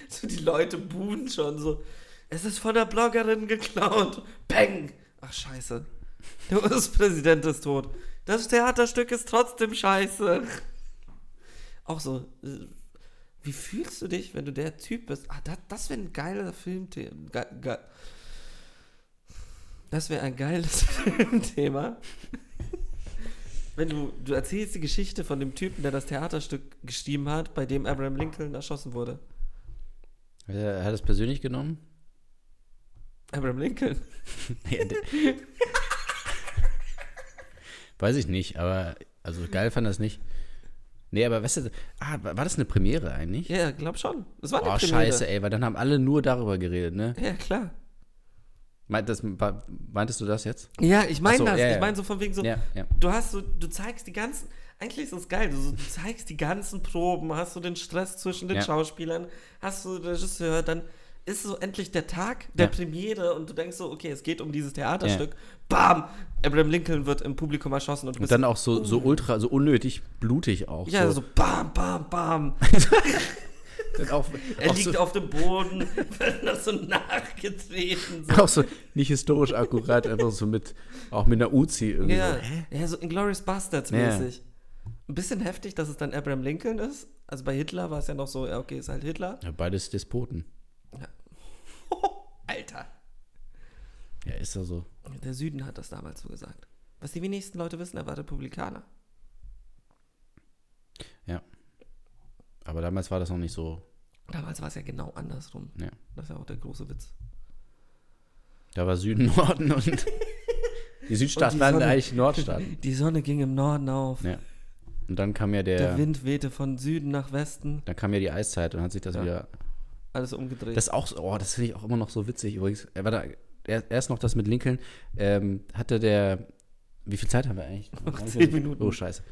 So die Leute buhen schon so. Es ist von der Bloggerin geklaut. Bang! Ach scheiße. Der US-Präsident ist tot. Das Theaterstück ist trotzdem scheiße. Auch so. äh, Wie fühlst du dich, wenn du der Typ bist? Ah, das, das wäre ein geiler Filmthema. Das wäre ein geiles Filmthema. Wenn du, du erzählst die Geschichte von dem Typen, der das Theaterstück geschrieben hat, bei dem Abraham Lincoln erschossen wurde. Er hat es persönlich genommen? Abraham Lincoln. Ja, Weiß ich nicht, aber also geil fand das nicht. Nee, aber weißt du, ah, war das eine Premiere eigentlich? Ja, glaub schon. Das war eine Oh, Premiere. scheiße, ey, weil dann haben alle nur darüber geredet, ne? Ja, klar. Das, meintest du das jetzt? Ja, ich meine so, das. ja, ich meine so von wegen so, Ja, ja. du hast so, du zeigst die ganzen, eigentlich ist es geil, du, so, du zeigst die ganzen Proben, hast du den Stress zwischen den. Schauspielern, hast du den Regisseur, dann ist so endlich der Tag der. Premiere und du denkst so, okay, es geht um dieses Theaterstück. Bam! Abraham Lincoln wird im Publikum erschossen und du Und dann auch so, so ultra, so unnötig blutig auch. ja, so, so. bam, bam, bam. Dann auch, Er auch, liegt so, auf dem Boden, wird noch so nachgetreten. So. auch so nicht historisch akkurat, einfach so mit, auch mit einer Uzi irgendwie. Ja, So. Ja, so Inglourious Bastards Ja. mäßig. Ein bisschen heftig, dass es dann Abraham Lincoln ist. Also bei Hitler war es ja noch so, ja, okay, ist halt Hitler. Ja, beides Despoten. Alter. Ja, ist ja so. Der Süden hat das damals so gesagt. Was die wenigsten Leute wissen, er war Republikaner. Aber damals war das noch nicht so. Damals war es ja genau andersrum. Ja. Das ist ja auch der große Witz. Da war Süden, Norden und die Südstaaten Und die waren eigentlich Nordstaaten. Die Sonne ging im Norden auf. Ja. Und dann kam ja Der der, Wind wehte von Süden nach Westen. dann kam ja die Eiszeit und hat sich das Ja. wieder. Alles umgedreht. Das ist auch, so- oh, das finde ich auch immer noch so witzig. Übrigens, er war da, er, erst noch das mit Lincoln, ähm, hatte der, wie viel Zeit haben wir eigentlich? Noch zehn Minuten. Oh, scheiße.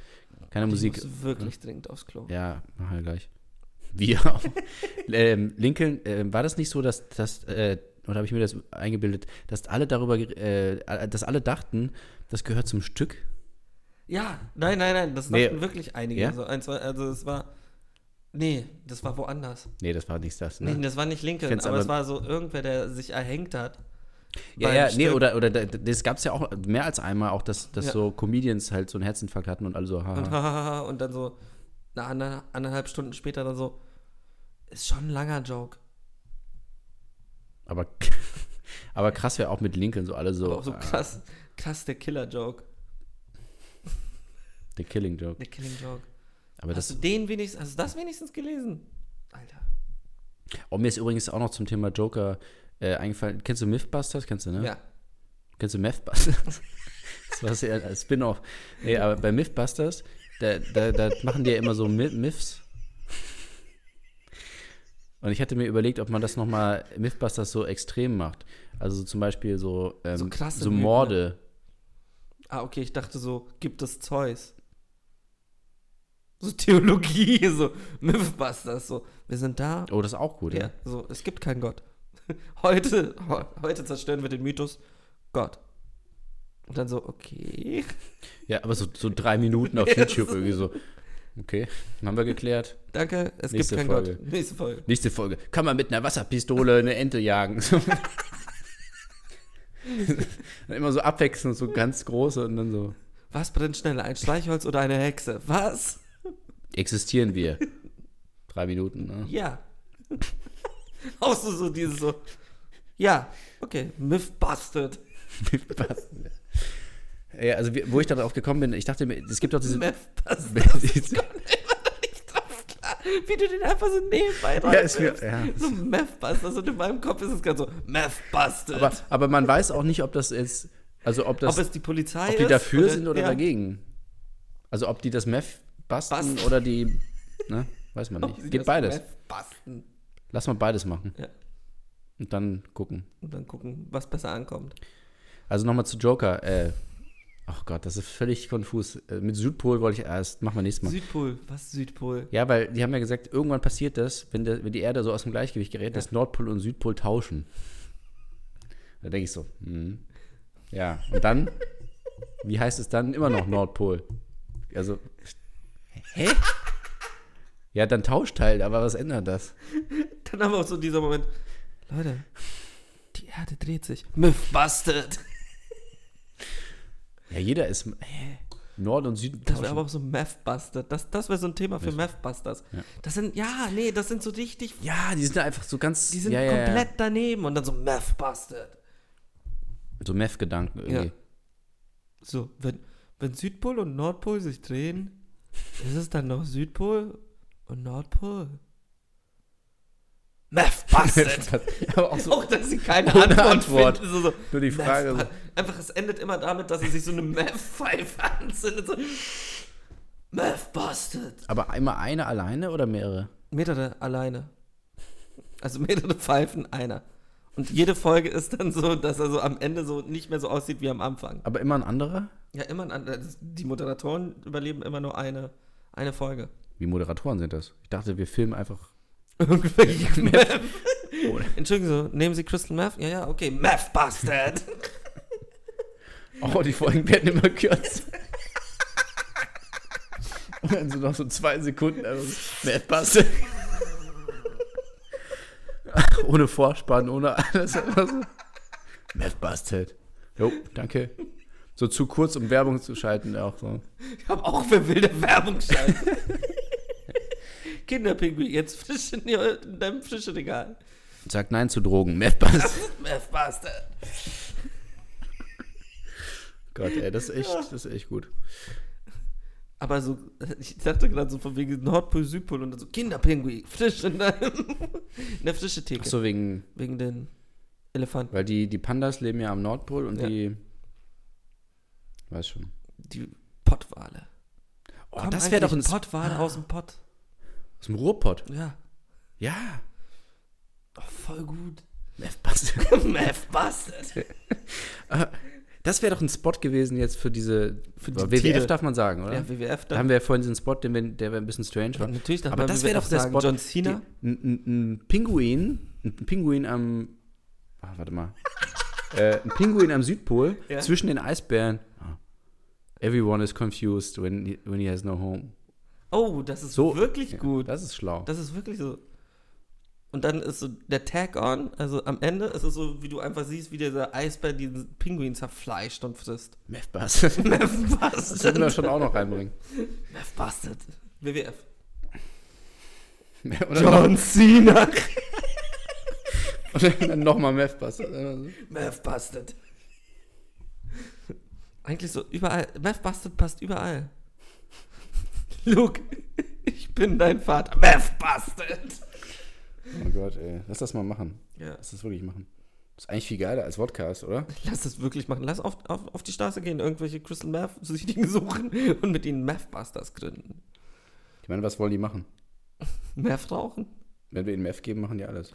Keine Ich Musik. muss wirklich dringend aufs Klo. Ja, machen wir gleich. Wir auch. ähm, Lincoln, ähm, war das nicht so, dass, dass äh, oder habe ich mir das eingebildet, dass alle darüber, ge- äh, dass alle dachten, das gehört zum Stück? Ja, nein, nein, nein, das Nee. dachten wirklich einige. Ja? Also, ein, zwei, also es war. Nee, das war woanders. Nee, das war nicht das. Ne? Nee, das war nicht Lincoln, aber, aber- es war so irgendwer, der sich erhängt hat. Ja, ja, nee, oder, oder da- das gab es ja auch mehr als einmal, auch dass, dass Ja. so Comedians halt so einen Herzinfarkt hatten und alle so, Und, haha. und dann so eine ander- anderthalb Stunden später dann so, ist schon ein langer Joke. Aber, aber krass wäre auch mit Lincoln so alle so, auch so ah, krass, krass der Killer-Joke. der Killing Joke. Der Killing-Joke. Aber Hast du das, den wenigstens, hast du das wenigstens gelesen? Alter. oh, mir ist übrigens auch noch zum Thema Joker äh, eingefallen. Kennst du Mythbusters? Kennst du, ne? Ja. Kennst du Mythbusters? das war ja ein Spin-off. Nee, aber bei Mythbusters, da, da, da machen die ja immer so My- Myths. Und ich hatte mir überlegt, ob man das nochmal Mythbusters so extrem macht. Also zum Beispiel so, ähm, So so, Mythen, ne? Morde. Ah, okay, ich dachte so, gibt es Zeus? So Theologie, so Mythbusters, so. Wir sind da. Oh, das ist auch gut, Ja, ja. so, es gibt keinen Gott. Heute, he- heute zerstören wir den Mythos Gott. Und dann so, okay. Ja, aber so, so drei Minuten auf YouTube irgendwie so. Okay, haben wir geklärt. Danke, es Nächste gibt keinen Folge. Gott. Nächste Folge. Nächste Folge. Kann man mit einer Wasserpistole eine Ente jagen? Immer so abwechselnd, so ganz große und dann so. Was brennt schneller, ein Streichholz oder eine Hexe? Was? Existieren wir? Drei Minuten, ne? Ja. Auch so, so dieses so. Ja, okay, Mythbusted. Passt. Ja, also wo ich darauf gekommen bin, ich dachte mir, es gibt doch diese. Mythbusted. drauf klar, wie du den einfach so nebenbei Ja, ist mir- ja. So Methbusters und in meinem Kopf ist es gerade so Methbusted. aber, aber man weiß auch nicht, ob das jetzt, also ob das, ob es die Polizei ob die dafür sind oder ja. dagegen. Also ob die das Meth basten Basten. oder die, ne, weiß man nicht. Geht beides. Meth basten. Lass mal beides machen. Ja. Und dann gucken. Und dann gucken, was besser ankommt. Also nochmal zu Joker. Äh, ach Gott, das ist völlig konfus. Äh, mit Südpol wollte ich erst, machen wir nächstes Mal. Südpol, was Südpol? ja, weil die haben ja gesagt, irgendwann passiert das, wenn, der, wenn die Erde so aus dem Gleichgewicht gerät, dass Nordpol und Südpol tauschen. Da denke ich so, hm. ja. Und dann, wie heißt es dann? Immer noch Nordpol. Also, Hä? Ja, dann tauscht halt, aber was ändert das? Dann haben wir auch so dieser Moment. Leute, die Erde dreht sich. Mythbusted. Ja, jeder ist. Hä? Nord und Süden. Das wäre aber auch so Mathbusted. Das, das wäre so ein Thema für Mathbusters. Das sind, ja, nee, das sind so richtig, ja, die sind einfach so ganz. die sind ja, ja, ja. komplett daneben und dann so Mathbusted. So Meth-Gedanken irgendwie. Ja. So, wenn, wenn Südpol und Nordpol sich drehen, ist es dann noch Südpol und Nordpol? Mathbusted. aber auch so. auch, dass sie keine Antwort, Antwort. finden. So, so, Nur die Frage. Meth- Einfach, es endet immer damit, dass sie sich so eine Meth-Pfeife anzündet. So, Mathbusted. Aber immer eine alleine oder mehrere? Mehrere alleine. Also mehrere Pfeifen, einer. Und jede Folge ist dann so, dass er so am Ende so nicht mehr so aussieht wie am Anfang. Aber immer ein anderer? Ja, immer ein anderes. Die Moderatoren überleben immer nur eine, eine Folge. Wie Moderatoren sind das? Ich dachte, wir filmen einfach. Meth. Entschuldigen Sie, nehmen Sie Crystal Meth? Ja, ja, okay. Meth Bastard. Oh, die Folgen werden immer kürzer. Und dann so noch so zwei Sekunden. Also, Mad Bastard. ohne Vorspann, ohne alles. So. Mad Bastard. Jo, danke. So zu kurz, um Werbung zu schalten, auch so. Ich habe auch für wilde Werbung schalten. Kinderpinguin, jetzt frisch in, deinem frischen Regal. Sagt Nein zu Drogen. Mad Bastard. Meth Bastard. Gott, ey, das ist echt, das ist echt gut. Aber so, ich dachte gerade so von wegen Nordpol, Südpol und dann so Kinderpinguin, frisch in, deinem, in der frische Theke. Ach so, wegen, Wegen den Elefanten. weil die, die Pandas leben ja am Nordpol und Ja. die. Weiß schon. Die Pottwale. Oh, Kommen das wäre doch ein Pottwale aus dem Pott. Aus dem Ruhrpott. Ja. Ja. Oh, voll gut. Meth Bastard. Meth Bastard. Das wäre doch ein Spot gewesen jetzt für diese. Für die WWF Tiere. darf man sagen, oder? Ja, WWF da haben wir ja vorhin diesen Spot, den wir, der wäre ein bisschen strange war. Natürlich, darf Aber man das wäre doch der sagen. Spot. John Cena. Die, ein, Pinguin, ein Pinguin am. Ah, warte mal. äh, ein Pinguin am Südpol Ja. zwischen den Eisbären. Ah. Everyone is confused when he, when he has no home. Oh, das ist So wirklich Ja, gut. Das ist schlau. Das ist wirklich so. Und dann ist so der Tag-on, also am Ende ist es so, wie du einfach siehst, wie dieser Eisbär diesen Pinguin zerfleischt und frisst. Meth Bastard. Meth Das sollten wir Bastard. schon auch noch reinbringen. Meth Bastard. WWF. Oder noch, Cena. oder dann nochmal Meth Bastard. Meth Bastard. Eigentlich so überall. Meth Bastard passt überall. Luke, ich bin dein Vater. Meth Bastard. Oh Gott, ey. Lass das mal machen. Ja, Lass das wirklich machen. Das ist eigentlich viel geiler als Podcast, oder? lass das wirklich machen. Lass auf, auf, auf die Straße gehen, irgendwelche Crystal Meth-Süchtigen suchen und mit ihnen Meth Busters gründen. Ich meine, was wollen die machen? Meth rauchen? Wenn wir ihnen Meth geben, machen die alles.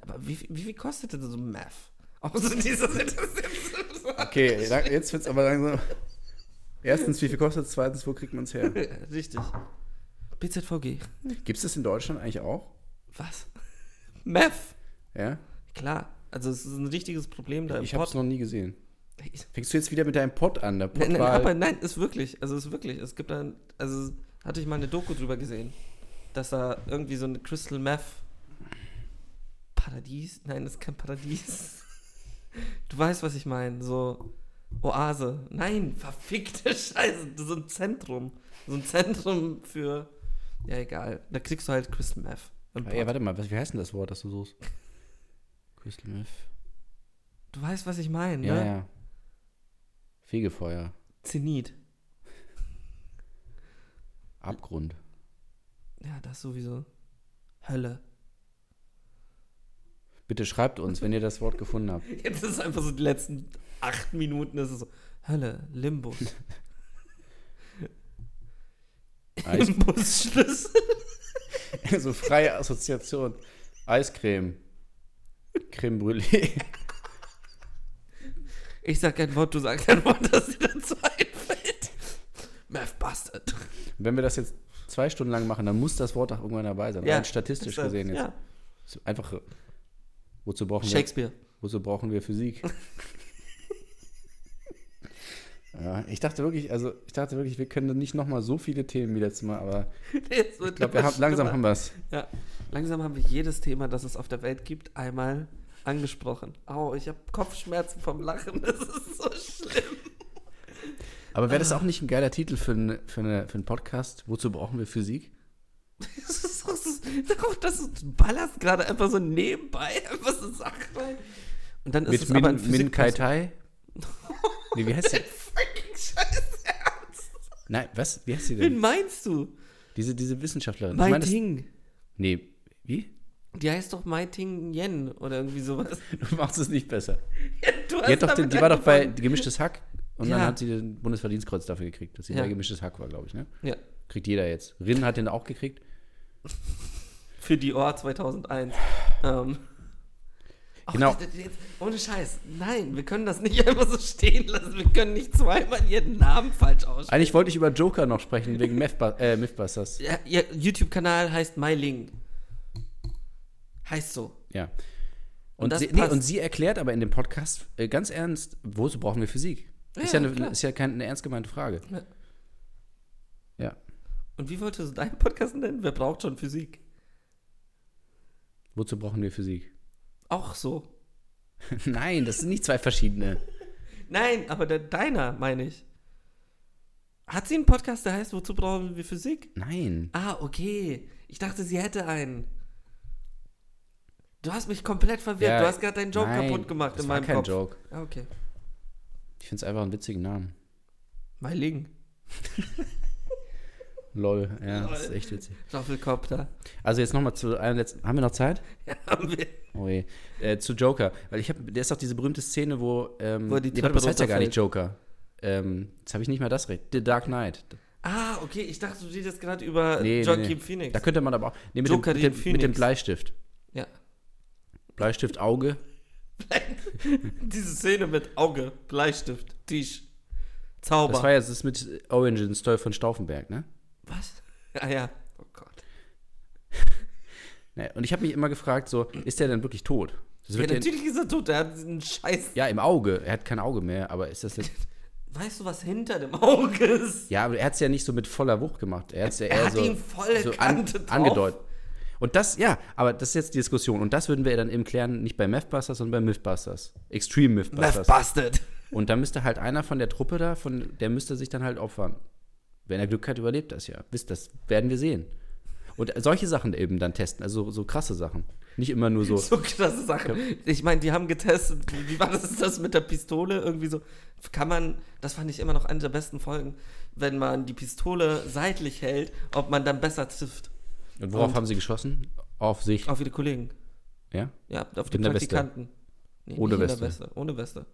Aber wie, wie viel kostet denn so Meth? Außer dieser Okay, lang- jetzt wird's aber langsam. Erstens, wie viel kostet es? Zweitens, wo kriegt man es her? Richtig. BZVG. Gibt es das in Deutschland eigentlich auch? Was? Meth? Ja? Klar. Also es ist ein richtiges Problem da im Ich habe es noch nie gesehen. Fängst du jetzt wieder mit deinem Pott an? Der Pott Nein, nein, aber nein, ist wirklich. Also ist wirklich. Es gibt dann, also hatte ich mal eine Doku drüber gesehen, dass da irgendwie so ein Crystal Meth Paradies, nein, das ist kein Paradies. Du weißt, was ich meine, so Oase. Nein, verfickte Scheiße, so ein Zentrum, so ein Zentrum für ja egal. Da kriegst du halt Crystal Meth. Ja, Pott. warte mal, was, wie heißt denn das Wort, das du suchst? Crystal Meth. Du weißt, was ich meine, Ja, ne? ja. Fegefeuer. Zenit. Abgrund. Ja, das sowieso. Hölle. Bitte schreibt uns, wenn ihr das Wort gefunden habt. Jetzt ist es einfach so die letzten acht Minuten, ist es so, Hölle, Limbus. Limbusschlüssel. so freie Assoziation. Eiscreme. Creme Brûlée. Ich sag kein Wort, du sagst kein Wort, das dir dazu einfällt. Meth Bastard. Wenn wir das jetzt zwei Stunden lang machen, dann muss das Wort auch irgendwann dabei sein. Rein statistisch ist das- gesehen jetzt. Ja. Einfach, wozu brauchen wir, Shakespeare. wozu brauchen wir Physik? Ja, ich dachte wirklich, also ich dachte wirklich, wir können nicht nochmal so viele Themen wie letztes Mal, aber Jetzt wird ich glaube, wir haben, langsam haben wir es. Ja, langsam haben wir jedes Thema, das es auf der Welt gibt, einmal angesprochen. Au, ich habe Kopfschmerzen vom Lachen. Das ist so schlimm. Aber wäre das auch nicht ein geiler Titel für, eine, für, eine, für einen Podcast? Wozu brauchen wir Physik? Das ist auch, das du ballerst gerade einfach so nebenbei einfach so Sachen rein. Und dann ist Mit es aber ein Min, Min Kai Tai? Nee, wie heißt die? Fucking Scheiß Ernst. Nein, was? Wie heißt Wen denn? meinst du? Diese, diese Wissenschaftlerin. Ich Mai meine, das- Ting. Nee, wie? Die heißt doch Mai Ting Yen oder irgendwie sowas. Du machst es nicht besser. Ja, du Die, hat doch den, damit die war doch bei angefangen. Gemischtes Hack und dann Ja. hat sie den Bundesverdienstkreuz dafür gekriegt, dass sie Ja. bei Gemischtes Hack war, glaube ich, ne? Ja, Kriegt jeder jetzt. Rin hat den auch gekriegt. für die Ohr 2001. ähm. Genau. das- das- jetzt- Ohne Scheiß. Nein, wir können das nicht einfach so stehen lassen. Wir können nicht zweimal jeden Namen falsch aussprechen. Eigentlich wollte ich über Joker noch sprechen, wegen äh, Mythbusters. Ja, ihr YouTube-Kanal heißt MyLing. Heißt so. Ja. Und Und, sie, nee, und sie erklärt aber in dem Podcast äh, ganz ernst, wozu brauchen wir Physik? ist, Ja, ja eine, ist ja keine ernst gemeinte Frage. Ja. Ja. Und wie wolltest du deinen Podcast nennen? Wer braucht schon Physik? Wozu brauchen wir Physik? Auch so. Nein, das sind nicht zwei verschiedene. Nein, aber der, deiner, meine ich. Hat sie einen Podcast, der heißt Wozu brauchen wir Physik? Nein. Ah, okay. Ich dachte, sie hätte einen. Du hast mich komplett verwirrt. Ja, du hast gerade deinen Joke nein, kaputt gemacht das in war meinem kein Kopf. Joke. Ah, okay. Ich finde es einfach einen witzigen Namen. MyLing. Lol, ja, Lol. das ist echt witzig. Staffelkopter. Also jetzt nochmal zu einem letzten. Haben wir noch Zeit? Ja, haben wir. Oh je. Äh, zu Joker. Weil ich habe, der ist doch diese berühmte Szene, wo. Ähm, Wo die nee, das heißt ja gar nicht. Joker. Ähm, jetzt habe ich nicht mal das recht. The Dark Knight. Ah, okay. Ich dachte, du redest gerade über Nee, nee, Joaquin nee. Phoenix. Da könnte man aber auch. Nee, mit, dem, Joker mit, den dem, mit dem Phoenix. Bleistift. ja. Bleistift, Auge. Diese Szene mit Auge, Bleistift, Tisch, Zauber. Das war ja das mit Origin Story von Stauffenberg, ne? Was? Ah ja. Oh Gott. Nee, und ich habe mich immer gefragt, so, ist der denn wirklich tot? Ja, natürlich ist er tot. Der hat einen Scheiß. ja, im Auge. Er hat kein Auge mehr, aber ist das jetzt. Weißt du, was hinter dem Auge ist? Ja, aber er hat es ja nicht so mit voller Wucht gemacht. Er hat es ja Er eher hat so, ihm volle so an, angedeutet. Und das, ja, aber das ist jetzt die Diskussion. Und das würden wir dann eben klären, nicht bei Mathbusters, sondern bei Mythbusters. Extreme Mythbusters. Meth busted. Und da müsste halt einer von der Truppe da, von, der müsste sich dann halt opfern. Wenn er Glück hat, überlebt das ja. Wisst, das werden wir sehen. Und solche Sachen eben dann testen, also so, so krasse Sachen. Nicht immer nur so. So krasse Sache. Ich meine, die haben getestet, wie war das, das mit der Pistole? Irgendwie so, kann man, das fand ich immer noch eine der besten Folgen, wenn man die Pistole seitlich hält, ob man dann besser trifft. Und worauf Und- haben sie geschossen? Auf sich. Auf die Kollegen. Ja? Ja, auf die. Praktikanten. Nee, Ohne Weste. Weste. Ohne Weste.